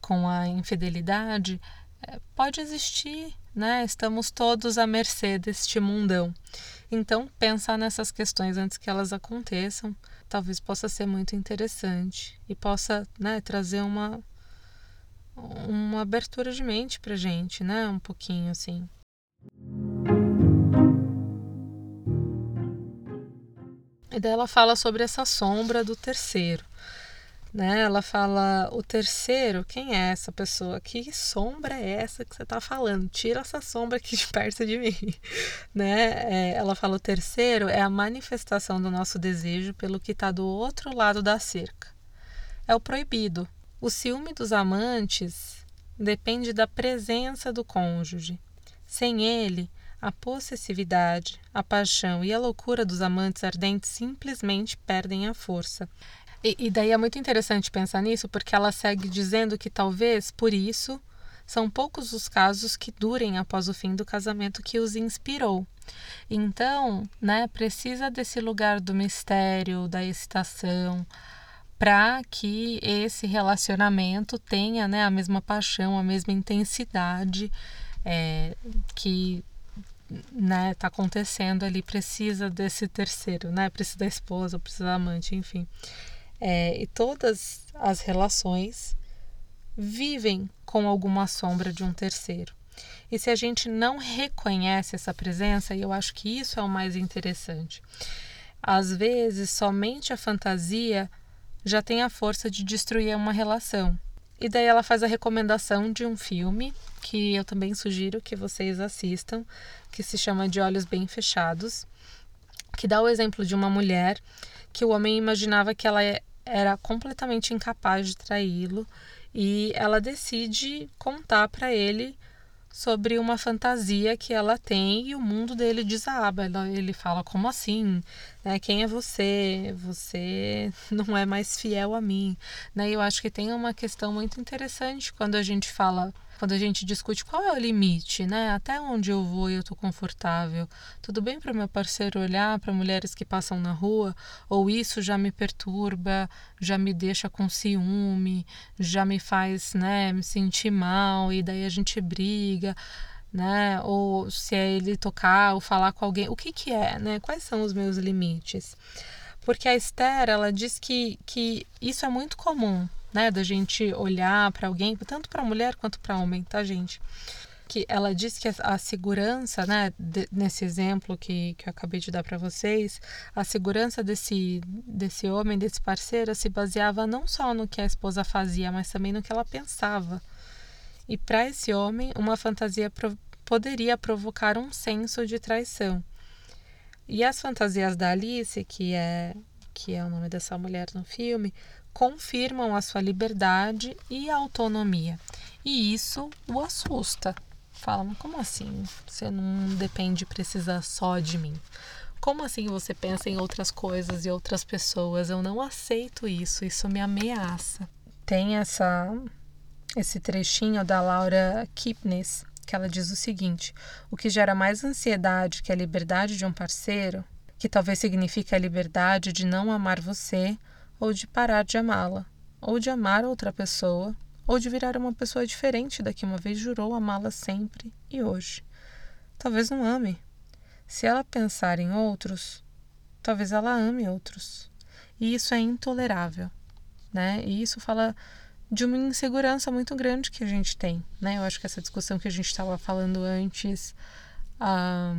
com a infidelidade, é, pode existir, né? Estamos todos à mercê deste mundão. Então, pensar nessas questões antes que elas aconteçam, talvez possa ser muito interessante e possa né, trazer uma, uma abertura de mente pra gente, né? Um pouquinho assim. E daí ela fala sobre essa sombra do terceiro. Né? Ela fala: o terceiro, quem é essa pessoa? Que sombra é essa que você está falando? Tira essa sombra aqui de perto de mim. né? É, ela fala: o terceiro é a manifestação do nosso desejo pelo que está do outro lado da cerca. É o proibido. O ciúme dos amantes depende da presença do cônjuge. Sem ele, a possessividade, a paixão e a loucura dos amantes ardentes simplesmente perdem a força. E, e, daí é muito interessante pensar nisso, porque ela segue dizendo que talvez por isso são poucos os casos que durem após o fim do casamento que os inspirou. Então, né, precisa desse lugar do mistério, da excitação, para que esse relacionamento tenha né, a mesma paixão, a mesma intensidade é, que né, tá acontecendo ali, precisa desse terceiro, né? Precisa da esposa, precisa da amante, enfim. É, e todas as relações vivem com alguma sombra de um terceiro. E se a gente não reconhece essa presença, e eu acho que isso é o mais interessante, às vezes somente a fantasia já tem a força de destruir uma relação. E daí ela faz a recomendação de um filme que eu também sugiro que vocês assistam, que se chama De Olhos Bem Fechados, que dá o exemplo de uma mulher que o homem imaginava que ela era completamente incapaz de traí-lo e ela decide contar para ele sobre uma fantasia que ela tem e o mundo dele desaba. Ele fala como assim? Né? Quem é você? Você não é mais fiel a mim. Né? Eu acho que tem uma questão muito interessante quando a gente fala quando a gente discute qual é o limite, né? Até onde eu vou e eu tô confortável. Tudo bem para meu parceiro olhar para mulheres que passam na rua, ou isso já me perturba, já me deixa com ciúme, já me faz, né, me sentir mal e daí a gente briga né? Ou se é ele tocar ou falar com alguém, o que que é, né? Quais são os meus limites? Porque a Esther, ela diz que, que isso é muito comum, né? Da gente olhar para alguém, tanto para mulher quanto para homem, tá, gente? Que ela diz que a, segurança, né? De, nesse exemplo que, que eu acabei de dar para vocês, a segurança desse, desse homem, desse parceiro, se baseava não só no que a esposa fazia, mas também no que ela pensava. E para esse homem, uma fantasia poderia provocar um senso de traição. E as fantasias da Alice, que é que é o nome dessa mulher no filme, confirmam a sua liberdade e autonomia. E isso o assusta. Fala, mas como assim? Você não depende, precisa só de mim. Como assim você pensa em outras coisas e outras pessoas? Eu não aceito isso, isso me ameaça. Tem essa esse trechinho da Laura Kipnis, que ela diz o seguinte: o que gera mais ansiedade que a liberdade de um parceiro, que talvez signifique a liberdade de não amar você ou de parar de amá-la, ou de amar outra pessoa, ou de virar uma pessoa diferente da que uma vez jurou amá-la sempre e hoje. Talvez não ame. Se ela pensar em outros, talvez ela ame outros. E isso é intolerável, né? E isso fala de uma insegurança muito grande que a gente tem, né? Eu acho que essa discussão que a gente estava falando antes ah,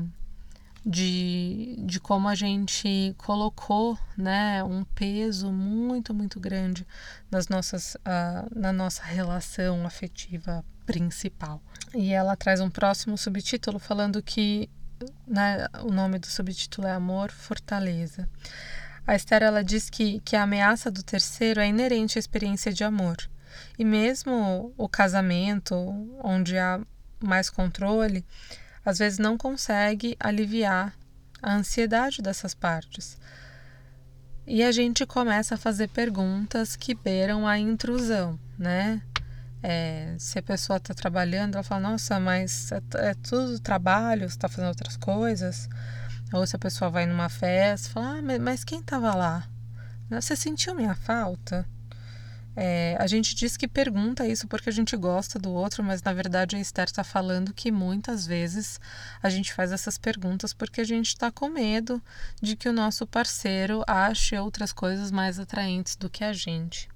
de, de como a gente colocou, né, um peso muito muito grande nas nossas ah, na nossa relação afetiva principal. E ela traz um próximo subtítulo falando que né, o nome do subtítulo é Amor, Fortaleza. A Esther ela diz que, que a ameaça do terceiro é inerente à experiência de amor e mesmo o casamento, onde há mais controle, às vezes não consegue aliviar a ansiedade dessas partes. E a gente começa a fazer perguntas que beiram a intrusão, né? É, se a pessoa está trabalhando, ela fala: Nossa, mas é, é tudo trabalho, você está fazendo outras coisas. Ou se a pessoa vai numa festa, fala: ah, mas quem estava lá? Você sentiu minha falta? É, a gente diz que pergunta isso porque a gente gosta do outro, mas na verdade a Esther está falando que muitas vezes a gente faz essas perguntas porque a gente está com medo de que o nosso parceiro ache outras coisas mais atraentes do que a gente.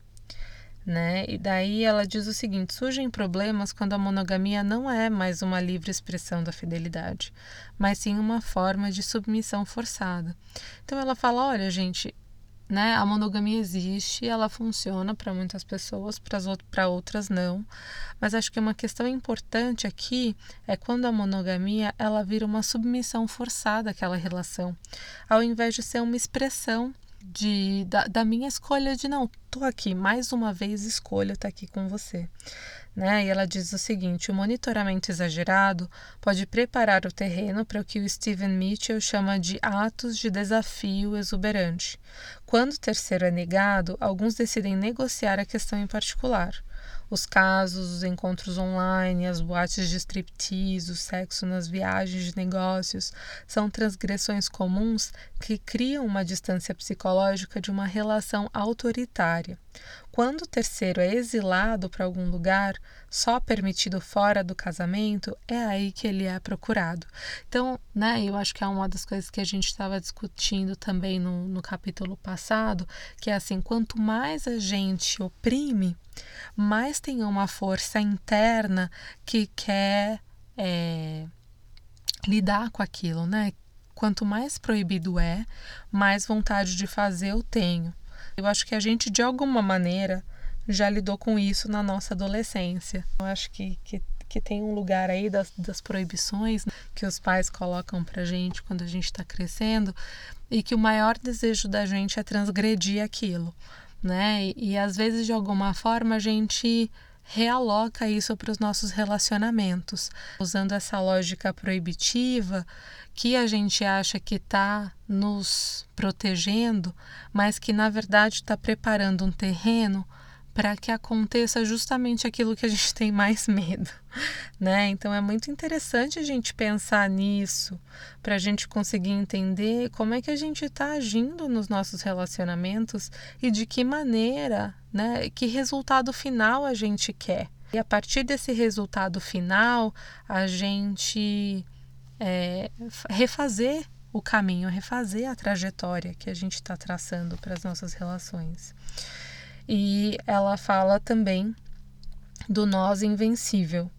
Né? E daí ela diz o seguinte: surgem problemas quando a monogamia não é mais uma livre expressão da fidelidade, mas sim uma forma de submissão forçada. Então ela fala: olha, gente, né? A monogamia existe, ela funciona para muitas pessoas, para outras não. Mas acho que uma questão importante aqui é quando a monogamia ela vira uma submissão forçada àquela relação, ao invés de ser uma expressão de, da, da minha escolha de não, tô aqui, mais uma vez escolha estar tá aqui com você. Né? E ela diz o seguinte: o monitoramento exagerado pode preparar o terreno para o que o Steven Mitchell chama de atos de desafio exuberante. Quando o terceiro é negado, alguns decidem negociar a questão em particular. Os casos, os encontros online, as boates de striptease, o sexo nas viagens de negócios são transgressões comuns que criam uma distância psicológica de uma relação autoritária. Quando o terceiro é exilado para algum lugar, só permitido fora do casamento, é aí que ele é procurado. Então, né, eu acho que é uma das coisas que a gente estava discutindo também no, no capítulo passado, que é assim, quanto mais a gente oprime, mais tem uma força interna que quer é, lidar com aquilo, né? Quanto mais proibido é, mais vontade de fazer eu tenho. Eu acho que a gente, de alguma maneira, já lidou com isso na nossa adolescência. Eu acho que, que, que tem um lugar aí das, das proibições que os pais colocam pra gente quando a gente está crescendo e que o maior desejo da gente é transgredir aquilo, né? E, e às vezes, de alguma forma, a gente realoca isso para os nossos relacionamentos, usando essa lógica proibitiva que a gente acha que está nos protegendo, mas que na verdade está preparando um terreno para que aconteça justamente aquilo que a gente tem mais medo, né? Então é muito interessante a gente pensar nisso, para a gente conseguir entender como é que a gente está agindo nos nossos relacionamentos e de que maneira, né? Que resultado final a gente quer. E a partir desse resultado final, a gente é, refazer o caminho, refazer a trajetória que a gente está traçando para as nossas relações. E ela fala também do nós invencível.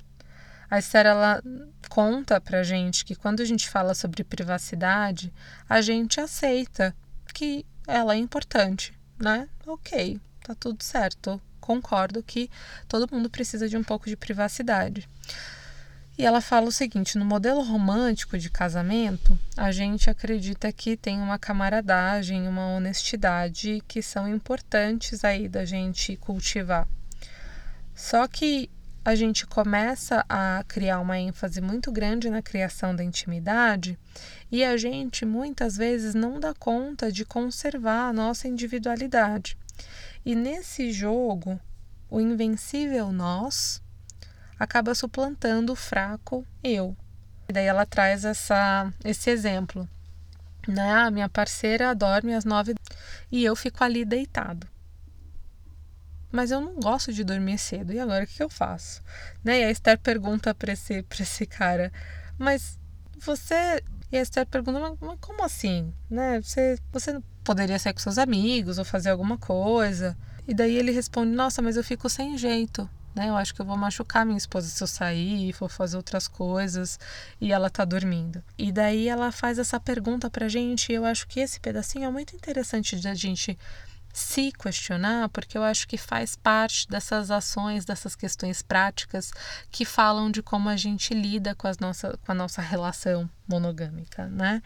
A Esther ela conta pra gente que quando a gente fala sobre privacidade, a gente aceita que ela é importante, né? OK, tá tudo certo. Concordo que todo mundo precisa de um pouco de privacidade. E ela fala o seguinte: no modelo romântico de casamento, a gente acredita que tem uma camaradagem, uma honestidade que são importantes aí da gente cultivar. Só que a gente começa a criar uma ênfase muito grande na criação da intimidade e a gente muitas vezes não dá conta de conservar a nossa individualidade. E nesse jogo, o invencível nós acaba suplantando o fraco eu. E daí ela traz essa, esse exemplo. Né? A minha parceira dorme às nove e eu fico ali deitado. Mas eu não gosto de dormir cedo. E agora o que eu faço? Né? E a Esther pergunta para esse, esse cara: Mas você. E a Esther pergunta: Mas como assim? Né? Você, você poderia sair com seus amigos ou fazer alguma coisa? E daí ele responde: Nossa, mas eu fico sem jeito né? Eu acho que eu vou machucar minha esposa se eu sair e for fazer outras coisas e ela tá dormindo. E daí ela faz essa pergunta pra gente e eu acho que esse pedacinho é muito interessante da gente se questionar, porque eu acho que faz parte dessas ações, dessas questões práticas que falam de como a gente lida com, as nossa, com a nossa relação monogâmica, né?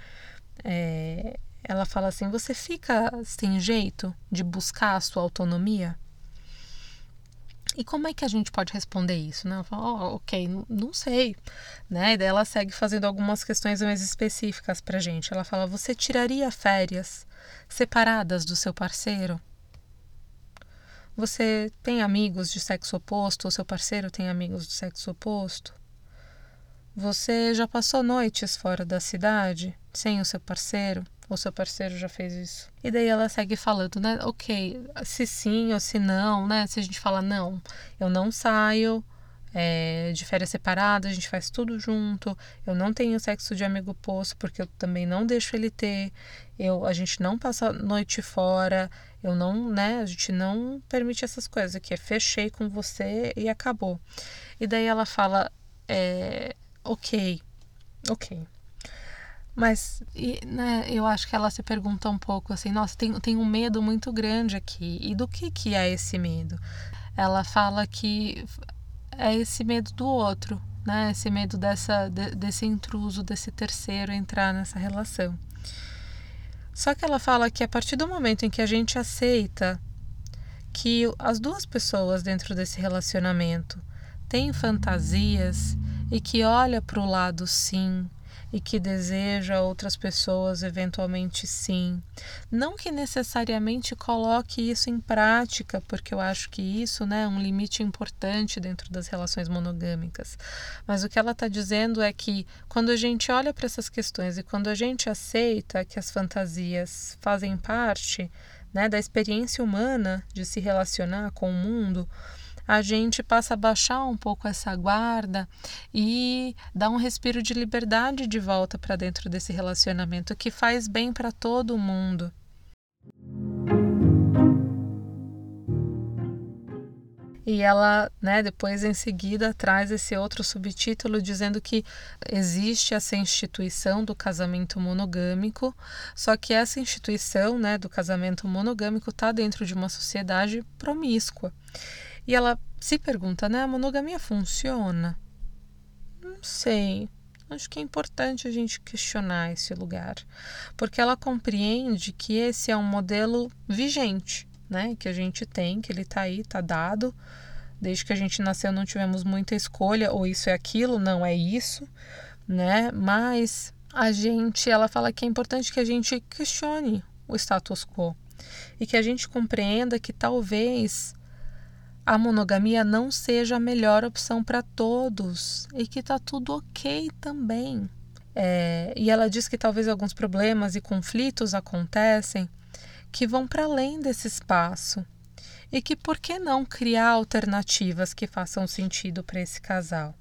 É, ela fala assim: você fica sem jeito de buscar a sua autonomia? E como é que a gente pode responder isso? Né? Ela fala, oh, ok, não sei. Né? E daí ela segue fazendo algumas questões mais específicas pra gente. Ela fala, você tiraria férias separadas do seu parceiro? Você tem amigos de sexo oposto, ou seu parceiro tem amigos de sexo oposto? Você já passou noites fora da cidade sem o seu parceiro? Ou seu parceiro já fez isso? E daí ela segue falando, né? Ok, se sim ou se não, né? Se a gente fala, não, eu não saio é, de férias separadas, a gente faz tudo junto, eu não tenho sexo de amigo oposto, porque eu também não deixo ele ter, eu, a gente não passa noite fora, eu não, né? A gente não permite essas coisas, que é fechei com você e acabou. E daí ela fala, é, ok, ok. Mas e, né, eu acho que ela se pergunta um pouco assim, nossa, tem, tem um medo muito grande aqui. E do que, que é esse medo? Ela fala que é esse medo do outro, né? Esse medo dessa, de, desse intruso, desse terceiro entrar nessa relação. Só que ela fala que a partir do momento em que a gente aceita que as duas pessoas dentro desse relacionamento têm fantasias e que olha para o lado sim, e que deseja outras pessoas eventualmente sim. Não que necessariamente coloque isso em prática, porque eu acho que isso né, é um limite importante dentro das relações monogâmicas. Mas o que ela está dizendo é que quando a gente olha para essas questões e quando a gente aceita que as fantasias fazem parte né, da experiência humana de se relacionar com o mundo, a gente passa a baixar um pouco essa guarda e dar um respiro de liberdade de volta para dentro desse relacionamento que faz bem para todo mundo. E ela, né, depois em seguida traz esse outro subtítulo dizendo que existe essa instituição do casamento monogâmico, só que essa instituição, né, do casamento monogâmico está dentro de uma sociedade promíscua. E ela se pergunta, né? A monogamia funciona? Não sei. Acho que é importante a gente questionar esse lugar, porque ela compreende que esse é um modelo vigente, né? Que a gente tem, que ele está aí, está dado, Desde que a gente nasceu não tivemos muita escolha, ou isso é aquilo, não é isso, né? Mas a gente, ela fala que é importante que a gente questione o status quo e que a gente compreenda que talvez a monogamia não seja a melhor opção para todos e que tá tudo ok também. É, e ela diz que talvez alguns problemas e conflitos acontecem que vão para além desse espaço e que por que não criar alternativas que façam sentido para esse casal?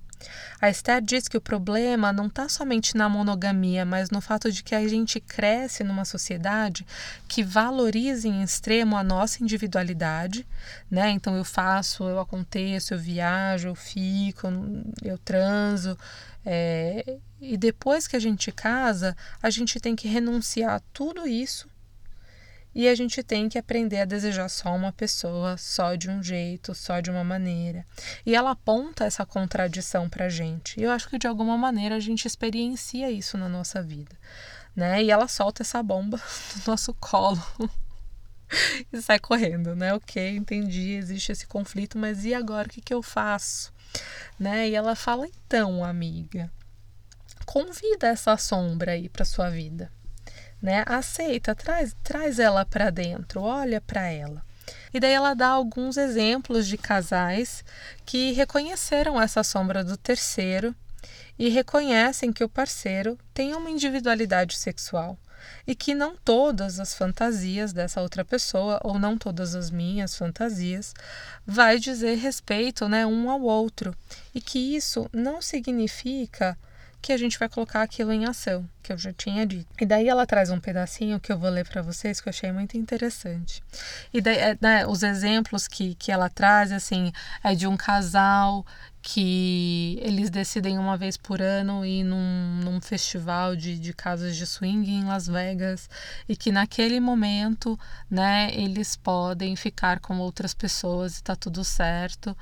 A Esther diz que o problema não está somente na monogamia, mas no fato de que a gente cresce numa sociedade que valoriza em extremo a nossa individualidade, né? Então eu faço, eu aconteço, eu viajo, eu fico, eu transo. É... E depois que a gente casa, a gente tem que renunciar a tudo isso e a gente tem que aprender a desejar só uma pessoa, só de um jeito, só de uma maneira. E ela aponta essa contradição para gente. E eu acho que de alguma maneira a gente experiencia isso na nossa vida. Né? E ela solta essa bomba no nosso colo. e sai correndo, né? Ok, entendi, existe esse conflito, mas e agora o que, que eu faço? Né? E ela fala, então, amiga, convida essa sombra aí para sua vida né? Aceita, traz, traz ela para dentro, olha para ela. E daí ela dá alguns exemplos de casais que reconheceram essa sombra do terceiro e reconhecem que o parceiro tem uma individualidade sexual e que não todas as fantasias dessa outra pessoa ou não todas as minhas fantasias vai dizer respeito, né, um ao outro e que isso não significa que a gente vai colocar aquilo em ação, que eu já tinha dito. E daí ela traz um pedacinho que eu vou ler para vocês que eu achei muito interessante. E daí, é, né, os exemplos que, que ela traz, assim, é de um casal que eles decidem uma vez por ano ir num, num festival de, de casas de swing em Las Vegas e que naquele momento, né, eles podem ficar com outras pessoas e tá tudo certo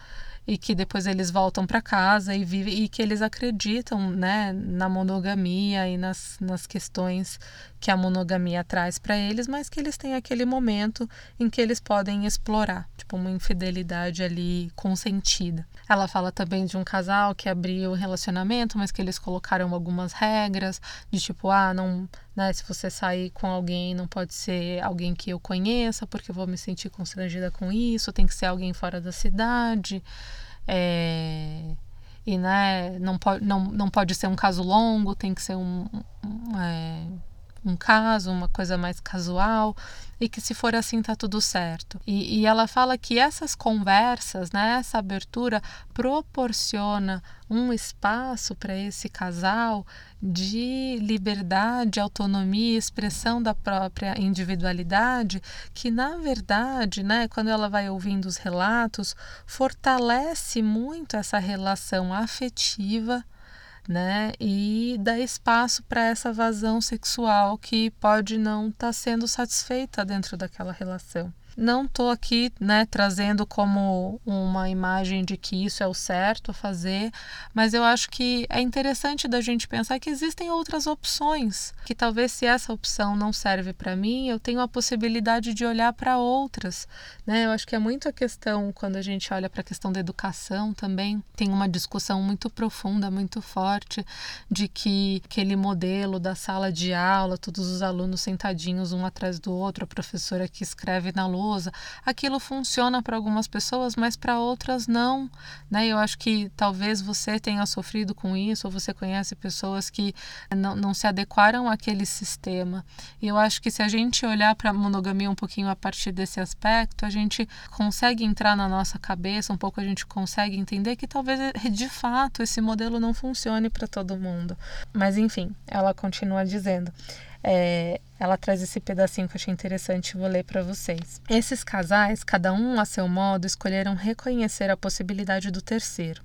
e que depois eles voltam para casa e vivem e que eles acreditam né, na monogamia e nas, nas questões que a monogamia traz para eles, mas que eles têm aquele momento em que eles podem explorar, tipo uma infidelidade ali consentida. Ela fala também de um casal que abriu o relacionamento, mas que eles colocaram algumas regras de tipo, ah, não, né, se você sair com alguém, não pode ser alguém que eu conheça, porque eu vou me sentir constrangida com isso, tem que ser alguém fora da cidade. É, e né, não, pode, não, não pode ser um caso longo, tem que ser um, um, é, um caso, uma coisa mais casual, e que se for assim tá tudo certo. E, e ela fala que essas conversas, né, essa abertura proporciona um espaço para esse casal de liberdade, autonomia, expressão da própria individualidade, que na verdade, né, quando ela vai ouvindo os relatos, fortalece muito essa relação afetiva né? E dá espaço para essa vazão sexual que pode não estar tá sendo satisfeita dentro daquela relação. Não estou aqui né, trazendo como uma imagem de que isso é o certo fazer, mas eu acho que é interessante da gente pensar que existem outras opções, que talvez se essa opção não serve para mim, eu tenho a possibilidade de olhar para outras. Né? Eu acho que é muito a questão, quando a gente olha para a questão da educação também, tem uma discussão muito profunda, muito forte, de que aquele modelo da sala de aula, todos os alunos sentadinhos um atrás do outro, a professora que escreve na lousa, aquilo funciona para algumas pessoas, mas para outras não, né? Eu acho que talvez você tenha sofrido com isso, ou você conhece pessoas que não, não se adequaram àquele sistema. E eu acho que se a gente olhar para a monogamia um pouquinho a partir desse aspecto, a gente consegue entrar na nossa cabeça, um pouco a gente consegue entender que talvez de fato esse modelo não funcione para todo mundo. Mas enfim, ela continua dizendo. É, ela traz esse pedacinho que eu achei interessante, vou ler para vocês. Esses casais, cada um a seu modo, escolheram reconhecer a possibilidade do terceiro.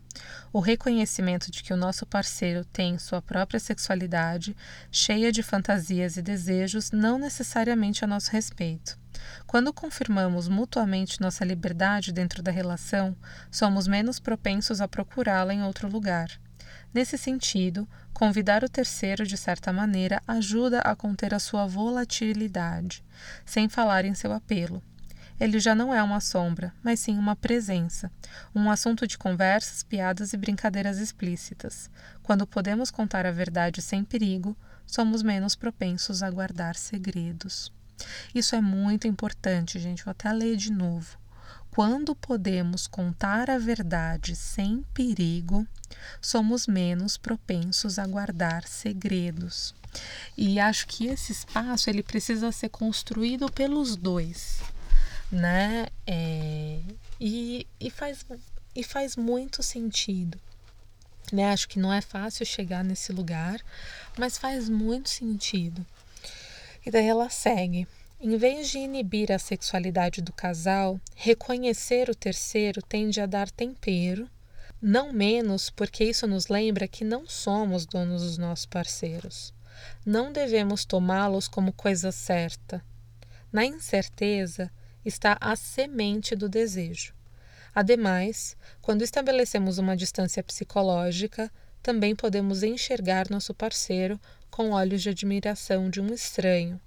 O reconhecimento de que o nosso parceiro tem sua própria sexualidade, cheia de fantasias e desejos, não necessariamente a nosso respeito. Quando confirmamos mutuamente nossa liberdade dentro da relação, somos menos propensos a procurá-la em outro lugar. Nesse sentido, convidar o terceiro, de certa maneira, ajuda a conter a sua volatilidade, sem falar em seu apelo. ele já não é uma sombra, mas sim uma presença, um assunto de conversas, piadas e brincadeiras explícitas. Quando podemos contar a verdade sem perigo, somos menos propensos a guardar segredos. Isso é muito importante, gente. Vou até ler de novo. Quando podemos contar a verdade sem perigo, somos menos propensos a guardar segredos. E acho que esse espaço ele precisa ser construído pelos dois, né? É, e, e, faz, e faz muito sentido. Né? Acho que não é fácil chegar nesse lugar, mas faz muito sentido. E daí ela segue. Em vez de inibir a sexualidade do casal, reconhecer o terceiro tende a dar tempero, não menos porque isso nos lembra que não somos donos dos nossos parceiros. Não devemos tomá-los como coisa certa. Na incerteza está a semente do desejo. Ademais, quando estabelecemos uma distância psicológica, também podemos enxergar nosso parceiro com olhos de admiração de um estranho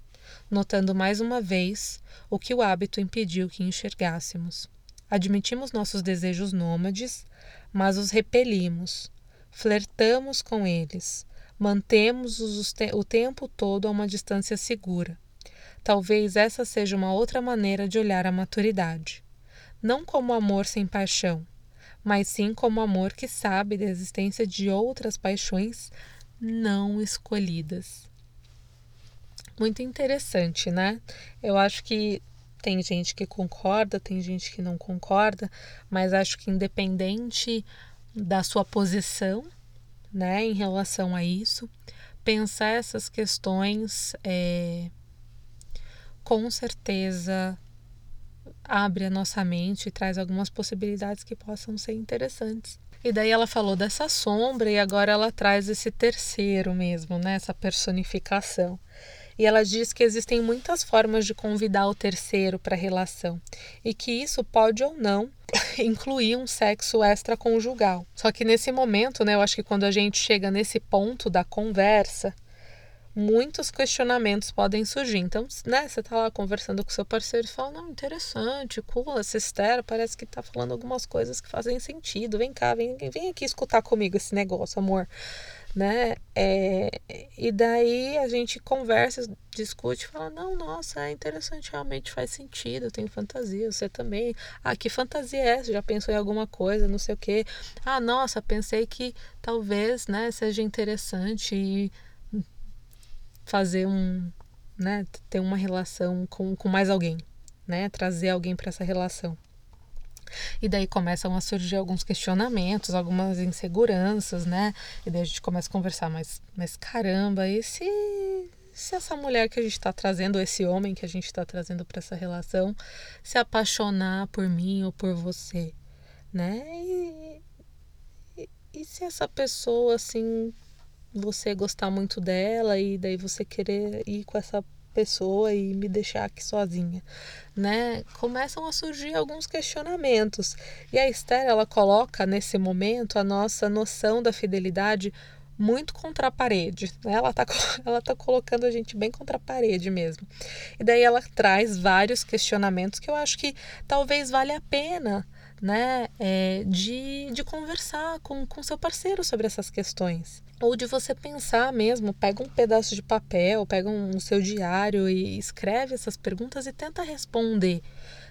notando mais uma vez o que o hábito impediu que enxergássemos. Admitimos nossos desejos nômades, mas os repelimos, flertamos com eles, mantemos-os o tempo todo a uma distância segura. Talvez essa seja uma outra maneira de olhar a maturidade. Não como amor sem paixão, mas sim como amor que sabe da existência de outras paixões não escolhidas muito interessante, né? Eu acho que tem gente que concorda, tem gente que não concorda, mas acho que independente da sua posição, né, em relação a isso, pensar essas questões é, com certeza abre a nossa mente e traz algumas possibilidades que possam ser interessantes. E daí ela falou dessa sombra e agora ela traz esse terceiro mesmo, né, essa personificação. E ela diz que existem muitas formas de convidar o terceiro para a relação e que isso pode ou não incluir um sexo extraconjugal. Só que nesse momento, né, eu acho que quando a gente chega nesse ponto da conversa, muitos questionamentos podem surgir. Então, né, você tá lá conversando com seu parceiro e fala: Não, interessante, cool, essa parece que tá falando algumas coisas que fazem sentido. Vem cá, vem, vem aqui escutar comigo esse negócio, amor né? É, e daí a gente conversa, discute, fala, não, nossa, é interessante, realmente faz sentido, tem fantasia, você também. Ah, que fantasia é essa? Já pensou em alguma coisa, não sei o quê. Ah, nossa, pensei que talvez, né, seja interessante fazer um, né, ter uma relação com, com mais alguém, né? Trazer alguém para essa relação. E daí começam a surgir alguns questionamentos, algumas inseguranças, né? E daí a gente começa a conversar, mas, mas caramba, e se, se essa mulher que a gente está trazendo, esse homem que a gente está trazendo para essa relação, se apaixonar por mim ou por você, né? E, e, e se essa pessoa, assim, você gostar muito dela e daí você querer ir com essa pessoa e me deixar aqui sozinha, né? Começam a surgir alguns questionamentos. E a Esther, ela coloca nesse momento a nossa noção da fidelidade muito contra a parede, né? Ela tá, ela tá colocando a gente bem contra a parede mesmo. E daí ela traz vários questionamentos que eu acho que talvez valha a pena né, é, de, de conversar com, com seu parceiro sobre essas questões. Ou de você pensar mesmo, pega um pedaço de papel, pega um, seu diário e escreve essas perguntas e tenta responder.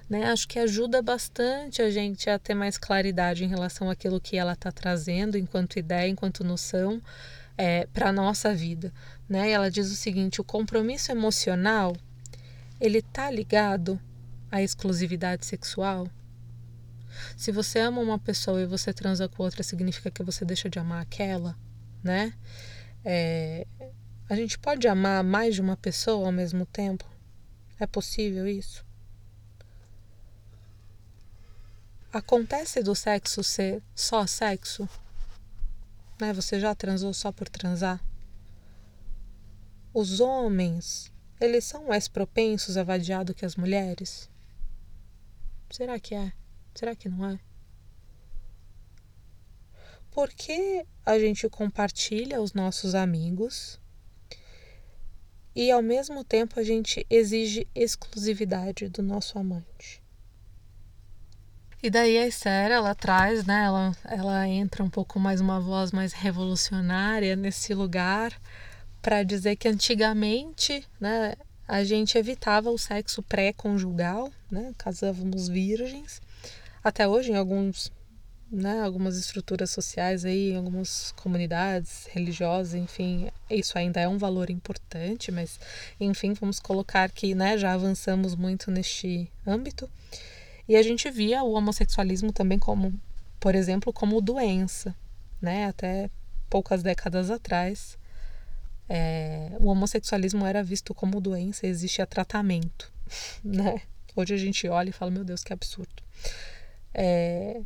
Né? Acho que ajuda bastante a gente a ter mais claridade em relação àquilo que ela está trazendo enquanto ideia, enquanto noção é, para a nossa vida. Né? ela diz o seguinte: o compromisso emocional ele está ligado à exclusividade sexual? Se você ama uma pessoa e você transa com outra, significa que você deixa de amar aquela, né? É, a gente pode amar mais de uma pessoa ao mesmo tempo? É possível isso? Acontece do sexo ser só sexo? Né? Você já transou só por transar? Os homens, eles são mais propensos a vadiar do que as mulheres? Será que é? Será que não é? Por que a gente compartilha os nossos amigos e ao mesmo tempo a gente exige exclusividade do nosso amante? E daí a Esther, ela traz, né, ela, ela entra um pouco mais uma voz mais revolucionária nesse lugar para dizer que antigamente, né, a gente evitava o sexo pré-conjugal, né, casávamos virgens. Até hoje em alguns, né, algumas estruturas sociais aí, algumas comunidades religiosas, enfim, isso ainda é um valor importante, mas enfim, vamos colocar que, né, já avançamos muito neste âmbito. E a gente via o homossexualismo também como, por exemplo, como doença, né? Até poucas décadas atrás, é, o homossexualismo era visto como doença, existia tratamento, né? Hoje a gente olha e fala, meu Deus, que absurdo. É,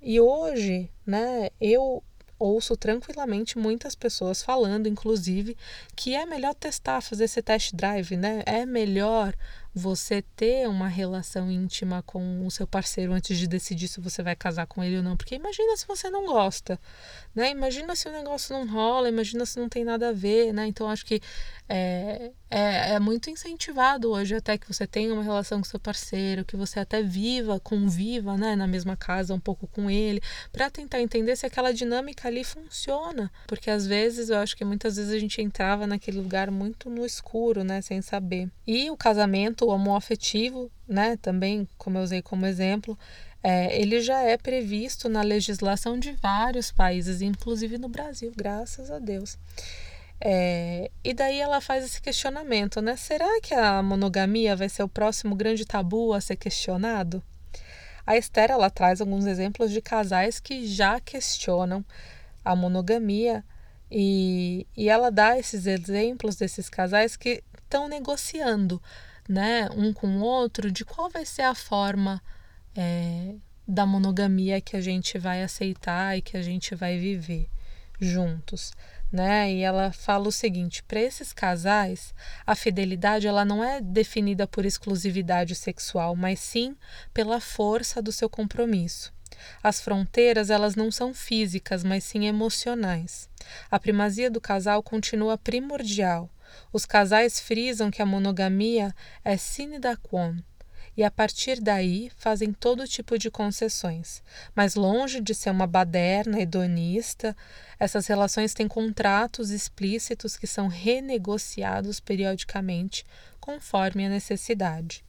e hoje, né, eu ouço tranquilamente muitas pessoas falando, inclusive, que é melhor testar, fazer esse test drive, né? É melhor você ter uma relação íntima com o seu parceiro antes de decidir se você vai casar com ele ou não. Porque imagina se você não gosta, né? Imagina se o negócio não rola, imagina se não tem nada a ver, né? Então acho que é, é, é muito incentivado hoje até que você tenha uma relação com seu parceiro, que você até viva, conviva, né? Na mesma casa um pouco com ele, para tentar entender se aquela dinâmica ali funciona. Porque às vezes eu acho que muitas vezes a gente entrava naquele lugar muito no escuro, né? Sem saber. E o casamento homoafetivo, né, também, como eu usei como exemplo, é, ele já é previsto na legislação de vários países, inclusive no Brasil, graças a Deus. É, e daí ela faz esse questionamento, né? Será que a monogamia vai ser o próximo grande tabu a ser questionado? A Esther ela traz alguns exemplos de casais que já questionam a monogamia e, e ela dá esses exemplos desses casais que estão negociando né, um com o outro, de qual vai ser a forma é, da monogamia que a gente vai aceitar e que a gente vai viver juntos. Né? E ela fala o seguinte: para esses casais, a fidelidade ela não é definida por exclusividade sexual, mas sim pela força do seu compromisso. As fronteiras elas não são físicas, mas sim emocionais. A primazia do casal continua primordial, os casais frisam que a monogamia é sine da quon e a partir daí fazem todo tipo de concessões. Mas longe de ser uma baderna hedonista, essas relações têm contratos explícitos que são renegociados periodicamente conforme a necessidade.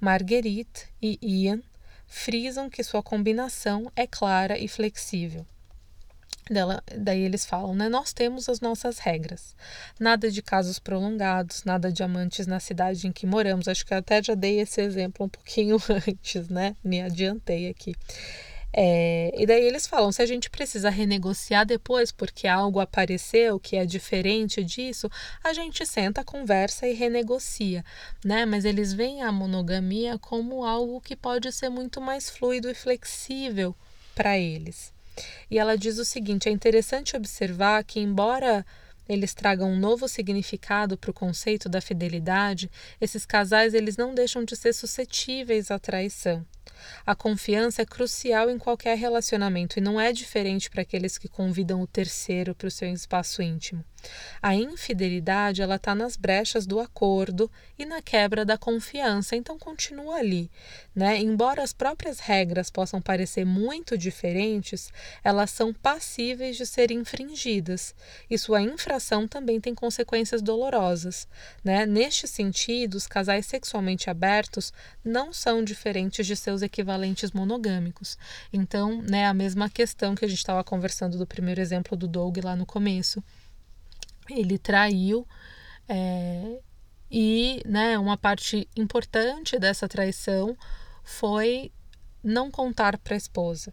Marguerite e Ian frisam que sua combinação é clara e flexível. Dela, daí eles falam, né? Nós temos as nossas regras. Nada de casos prolongados, nada de amantes na cidade em que moramos. Acho que eu até já dei esse exemplo um pouquinho antes, né? Me adiantei aqui. É, e daí eles falam: se a gente precisa renegociar depois porque algo apareceu que é diferente disso, a gente senta, conversa e renegocia, né? Mas eles veem a monogamia como algo que pode ser muito mais fluido e flexível para eles. E ela diz o seguinte: é interessante observar que, embora eles tragam um novo significado para o conceito da fidelidade, esses casais eles não deixam de ser suscetíveis à traição. A confiança é crucial em qualquer relacionamento e não é diferente para aqueles que convidam o terceiro para o seu espaço íntimo. A infidelidade ela está nas brechas do acordo e na quebra da confiança, então continua ali, né? Embora as próprias regras possam parecer muito diferentes, elas são passíveis de serem infringidas e sua infração também tem consequências dolorosas, né? Neste sentido, os casais sexualmente abertos não são diferentes de seus equivalentes monogâmicos. Então, né, a mesma questão que a gente estava conversando do primeiro exemplo do Doug lá no começo ele traiu é, e né, uma parte importante dessa traição foi não contar para a esposa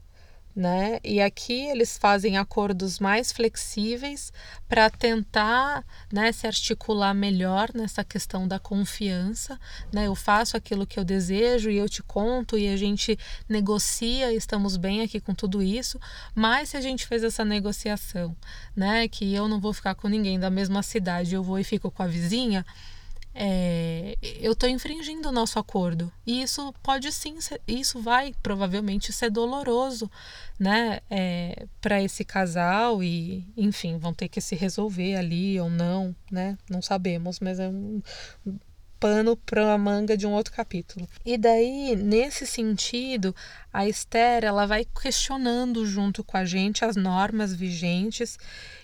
né? E aqui eles fazem acordos mais flexíveis para tentar, né, se articular melhor nessa questão da confiança, né? Eu faço aquilo que eu desejo e eu te conto e a gente negocia, estamos bem aqui com tudo isso, mas se a gente fez essa negociação, né, que eu não vou ficar com ninguém da mesma cidade, eu vou e fico com a vizinha, é, eu estou infringindo o nosso acordo. E isso pode sim, ser, isso vai provavelmente ser doloroso, né, é, para esse casal e, enfim, vão ter que se resolver ali ou não, né, não sabemos, mas é um, pano para a manga de um outro capítulo. E daí, nesse sentido, a Esther ela vai questionando junto com a gente as normas vigentes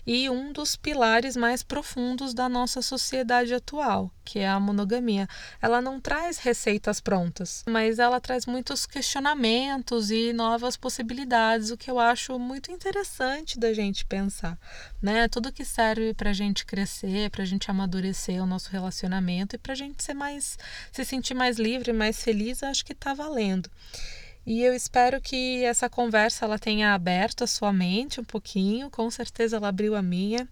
e um dos pilares mais profundos da nossa sociedade atual, que é a monogamia. Ela não traz receitas prontas, mas ela traz muitos questionamentos e novas possibilidades, o que eu acho muito interessante da gente pensar, né? Tudo que serve para a gente crescer, para a gente amadurecer o nosso relacionamento e para a gente ser mais, se sentir mais livre, mais feliz, acho que está valendo. E eu espero que essa conversa ela tenha aberto a sua mente um pouquinho, com certeza ela abriu a minha,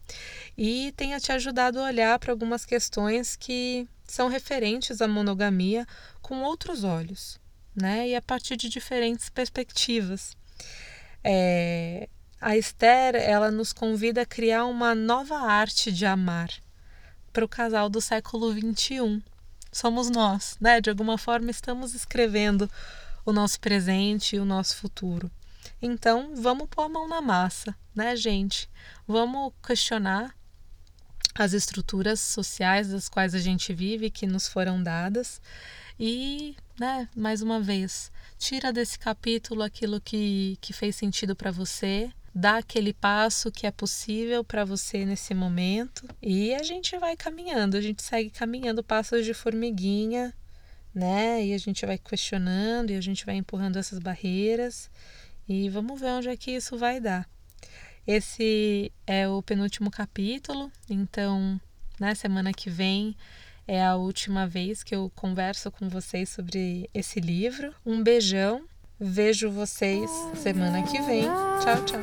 e tenha te ajudado a olhar para algumas questões que são referentes à monogamia com outros olhos, né? E a partir de diferentes perspectivas. É, a Esther ela nos convida a criar uma nova arte de amar para o casal do século 21. Somos nós, né? De alguma forma estamos escrevendo o nosso presente e o nosso futuro. Então, vamos pôr a mão na massa, né, gente? Vamos questionar as estruturas sociais das quais a gente vive, que nos foram dadas, e, né, mais uma vez, tira desse capítulo aquilo que, que fez sentido para você, dá aquele passo que é possível para você nesse momento, e a gente vai caminhando, a gente segue caminhando passos de formiguinha, né? E a gente vai questionando e a gente vai empurrando essas barreiras e vamos ver onde é que isso vai dar. Esse é o penúltimo capítulo, então, na né, semana que vem é a última vez que eu converso com vocês sobre esse livro. Um beijão. Vejo vocês semana que vem. Tchau, tchau.